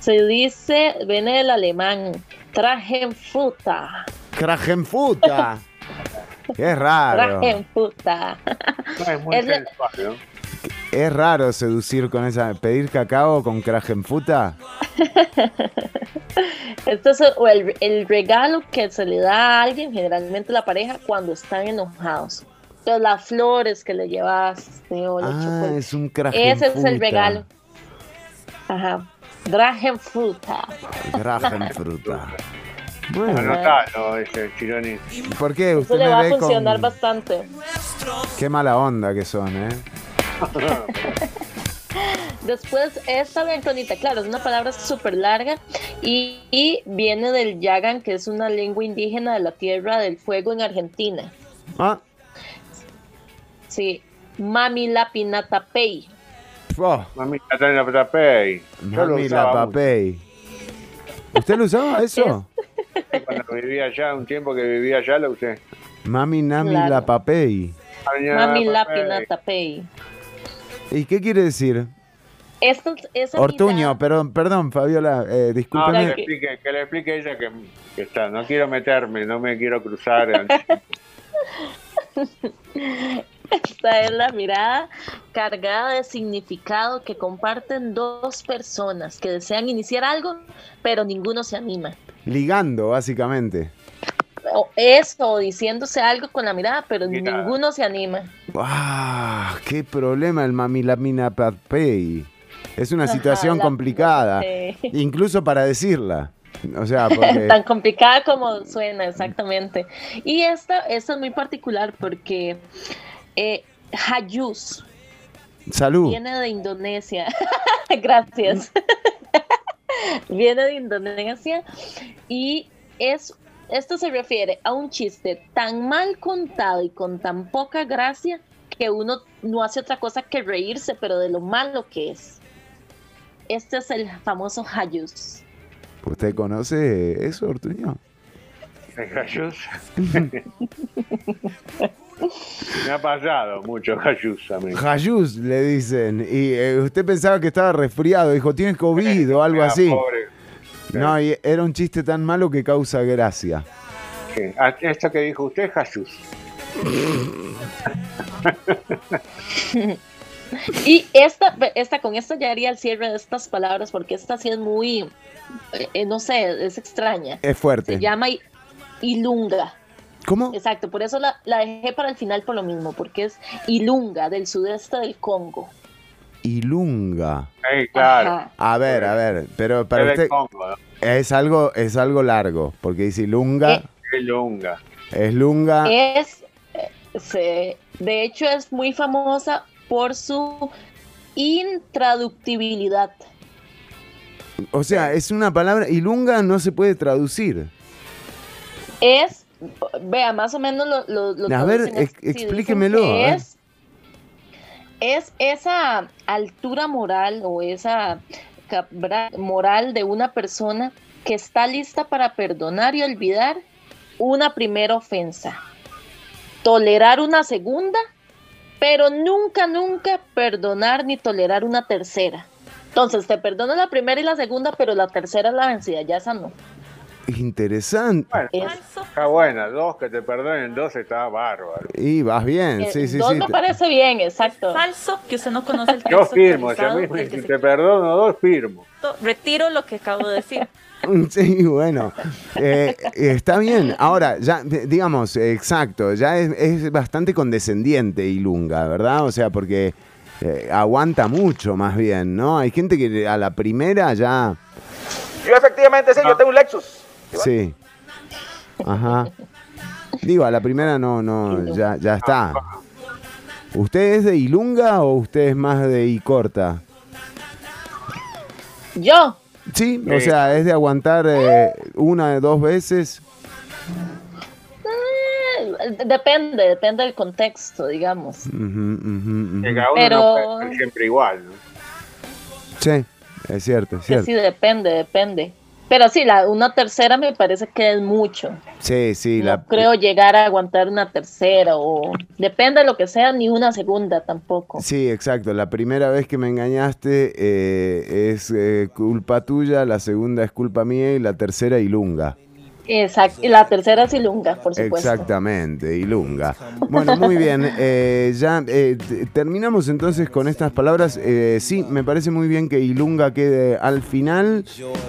S3: Se dice, viene del alemán, Tragenfuta.
S1: Kragenfuta. Qué raro.
S3: Tragenfuta.
S2: es muy
S3: Es
S2: sensual, ¿no?
S1: Es raro seducir con esa. Pedir cacao con Kragenfuta.
S3: Esto es el, el regalo que se le da a alguien, generalmente la pareja, cuando están enojados. Entonces, las flores que le llevas, los
S1: Ah, es un.
S3: Ese es el regalo. Ajá. Dragenfuta.
S1: Kragenfuta. Bueno,
S2: Anotalo, ese Chironi.
S1: ¿por qué?
S3: Eso
S1: Usted
S3: le
S1: me
S3: va a funcionar
S1: con...
S3: bastante.
S1: Qué mala onda que son, ¿eh?
S3: Después, esta ventonita, claro, es una palabra súper larga y, y viene del Yagan, que es una lengua indígena de la Tierra del Fuego en Argentina.
S1: Ah,
S3: Sí, Mami Lapinatapei.
S1: Oh,
S2: Mami. Yo lo
S1: mami la papey. ¿Usted lo usaba eso?
S2: Cuando vivía allá, un tiempo que vivía allá, lo usé.
S1: Mami nami
S3: Claro.
S1: la papey.
S3: Mami
S2: Papey.
S3: Lapinatapei.
S1: ¿Y qué quiere decir?
S3: Esa
S1: Ortuño, perdón, perdón, Fabiola, eh,
S2: No, que
S1: discúlpeme.
S2: le explique, que le explique ella que, que está. No quiero meterme, no me quiero cruzar.
S3: Esta es la mirada cargada de significado que comparten dos personas que desean iniciar algo, pero ninguno se anima.
S1: Ligando, básicamente.
S3: O eso, o diciéndose algo con la mirada, pero
S2: Mirada.
S3: ninguno se anima.
S1: ¡Ah! ¡Qué problema el mami la mina papey! Es una
S3: Ajá,
S1: situación complicada, incluso para decirla. O sea, porque...
S3: Tan complicada como suena, exactamente. Y esta, esta es muy particular porque eh, Hayus
S1: Salud.
S3: viene de Indonesia. Gracias. viene de Indonesia y es esto se refiere a un chiste tan mal contado y con tan poca gracia que uno no hace otra cosa que reírse, pero de lo malo que es. Este es el famoso Hayus.
S1: ¿Usted conoce eso, Ortuño?
S2: ¿El Jesús? Me ha pasado mucho Jesús a mí.
S1: Jayus, le dicen. Y eh, usted pensaba que estaba resfriado. Dijo, tienes COVID o algo
S2: Ah,
S1: así.
S2: pobre.
S1: No, y era un chiste tan malo que causa gracia.
S2: Sí. Ah, Esto que dijo usted, Jesús.
S3: Y esta, esta, con esto ya haría el cierre de estas palabras, porque esta sí es muy, eh, eh, no sé, es extraña.
S1: Es fuerte.
S3: Se llama Ilunga.
S1: ¿Cómo?
S3: Exacto, por eso la, la dejé para el final por lo mismo, porque es Ilunga, del sudeste del Congo.
S1: Ilunga.
S2: Sí, claro.
S3: Ajá.
S1: A ver, a ver, pero para
S2: Es
S1: usted
S2: Congo, ¿no?
S1: es algo, es algo largo, porque dice Ilunga,
S3: Eh.
S2: Qué lunga.
S1: es lunga.
S3: Es, eh, se- de hecho, es muy famosa por su intraductibilidad.
S1: O sea, es una palabra, Ilunga no se puede traducir.
S3: Es, vea, más o menos lo, lo, lo
S1: A ver, ex- explíquemelo.
S3: Es, es esa altura moral o esa moral de una persona que está lista para perdonar y olvidar una primera ofensa, tolerar una segunda, pero nunca, nunca perdonar ni tolerar una tercera. Entonces, te perdono la primera y la segunda, pero la tercera es la vencida, ya esa no.
S1: Interesante.
S2: Bueno, está buena. Dos que te perdonen, dos está bárbaro.
S1: Y vas bien,
S3: Eh,
S1: sí, sí,
S3: dos
S1: sí.
S3: me
S1: te-
S3: parece bien, exacto.
S16: Falso, que usted no conoce el
S2: Yo
S16: texto
S2: firmo, si a mí me-
S16: se
S2: te perdono dos, firmo.
S16: Retiro lo que acabo de decir.
S1: Sí, bueno, eh, está bien. Ahora, ya, digamos, exacto, ya es, es bastante condescendiente Ilunga, ¿verdad? O sea, porque eh, aguanta mucho más bien, ¿no? Hay gente que a la primera ya,
S17: Yo efectivamente sí, yo tengo un Lexus.
S1: Sí. Ajá. Digo, a la primera no, no, ya, ya está. ¿Usted es de Ilunga o usted es más de Icorta?
S3: Yo,
S1: Sí, o sea, es de aguantar eh, una, dos veces.
S3: eh, depende, depende del contexto, digamos.
S2: Cada uno
S3: Pero-
S2: no siempre igual, ¿no?
S1: Sí, es cierto, es
S3: Que
S1: cierto.
S3: sí, depende, depende. Pero sí, la, una tercera me parece que es mucho.
S1: Sí, sí,
S3: No
S1: la,
S3: creo llegar a aguantar una tercera o depende de lo que sea, ni una segunda tampoco.
S1: sí, exacto. La primera vez que me engañaste eh, es eh, culpa tuya, la segunda es culpa mía y la tercera ilunga.
S3: Exacto. La tercera es Ilunga, por supuesto.
S1: Exactamente, ilunga. Bueno, muy bien. eh, ya eh, terminamos entonces con estas palabras. Eh, sí, me parece muy bien que ilunga quede al final.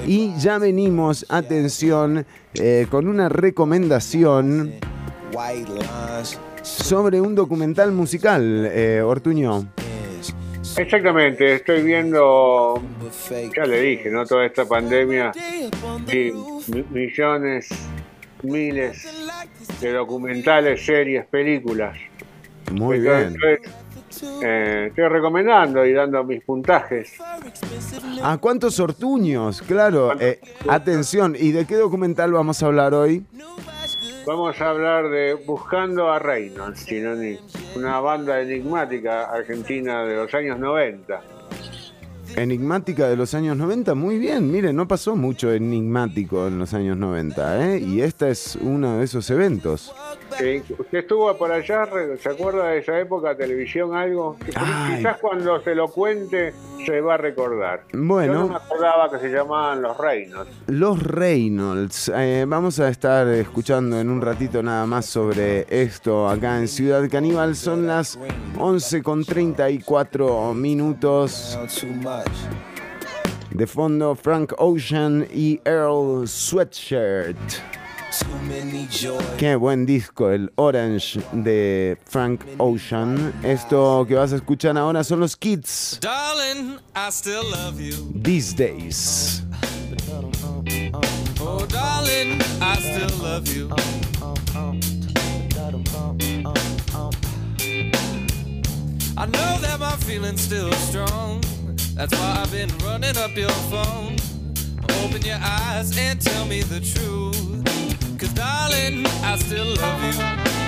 S1: Y ya venimos, atención, eh, con una recomendación sobre un documental musical, eh, Ortuño.
S2: Exactamente, estoy viendo, ya le dije, ¿no? Toda esta pandemia y mi- millones, miles de documentales, series, películas.
S1: Muy bien.
S2: Eh, estoy recomendando y dando mis puntajes.
S1: ¿A cuántos Ortuños? Claro, eh, atención. ¿Y de qué documental vamos a hablar hoy?
S2: Vamos a hablar de Buscando a Reynolds, Chinoni, una banda enigmática argentina de los años 90.
S1: Enigmática de los años 90, muy bien, mire, no pasó mucho enigmático en los años 90, ¿eh? Y esta es uno de esos eventos.
S2: Sí, ¿Usted estuvo por allá? ¿Se acuerda de esa época, televisión, algo? Que Quizás cuando se lo cuente se va a recordar.
S1: Bueno.
S2: Yo no me acordaba que se llamaban Los Reynolds.
S1: Los Reynolds, eh, vamos a estar escuchando en un ratito nada más sobre esto acá en Ciudad Caníbal. Son las 11 con 34 minutos. De fondo, Frank Ocean y Earl Sweatshirt. Qué buen disco, el Orange de Frank Ocean. Esto que vas a escuchar ahora son los Kids
S18: Darling, I still love you.
S1: These Days.
S18: Oh, darling, I still love you. I know that my feeling's still strong. That's why I've been running up your phone. Open your eyes and tell me the truth. Cause darling, I still love you.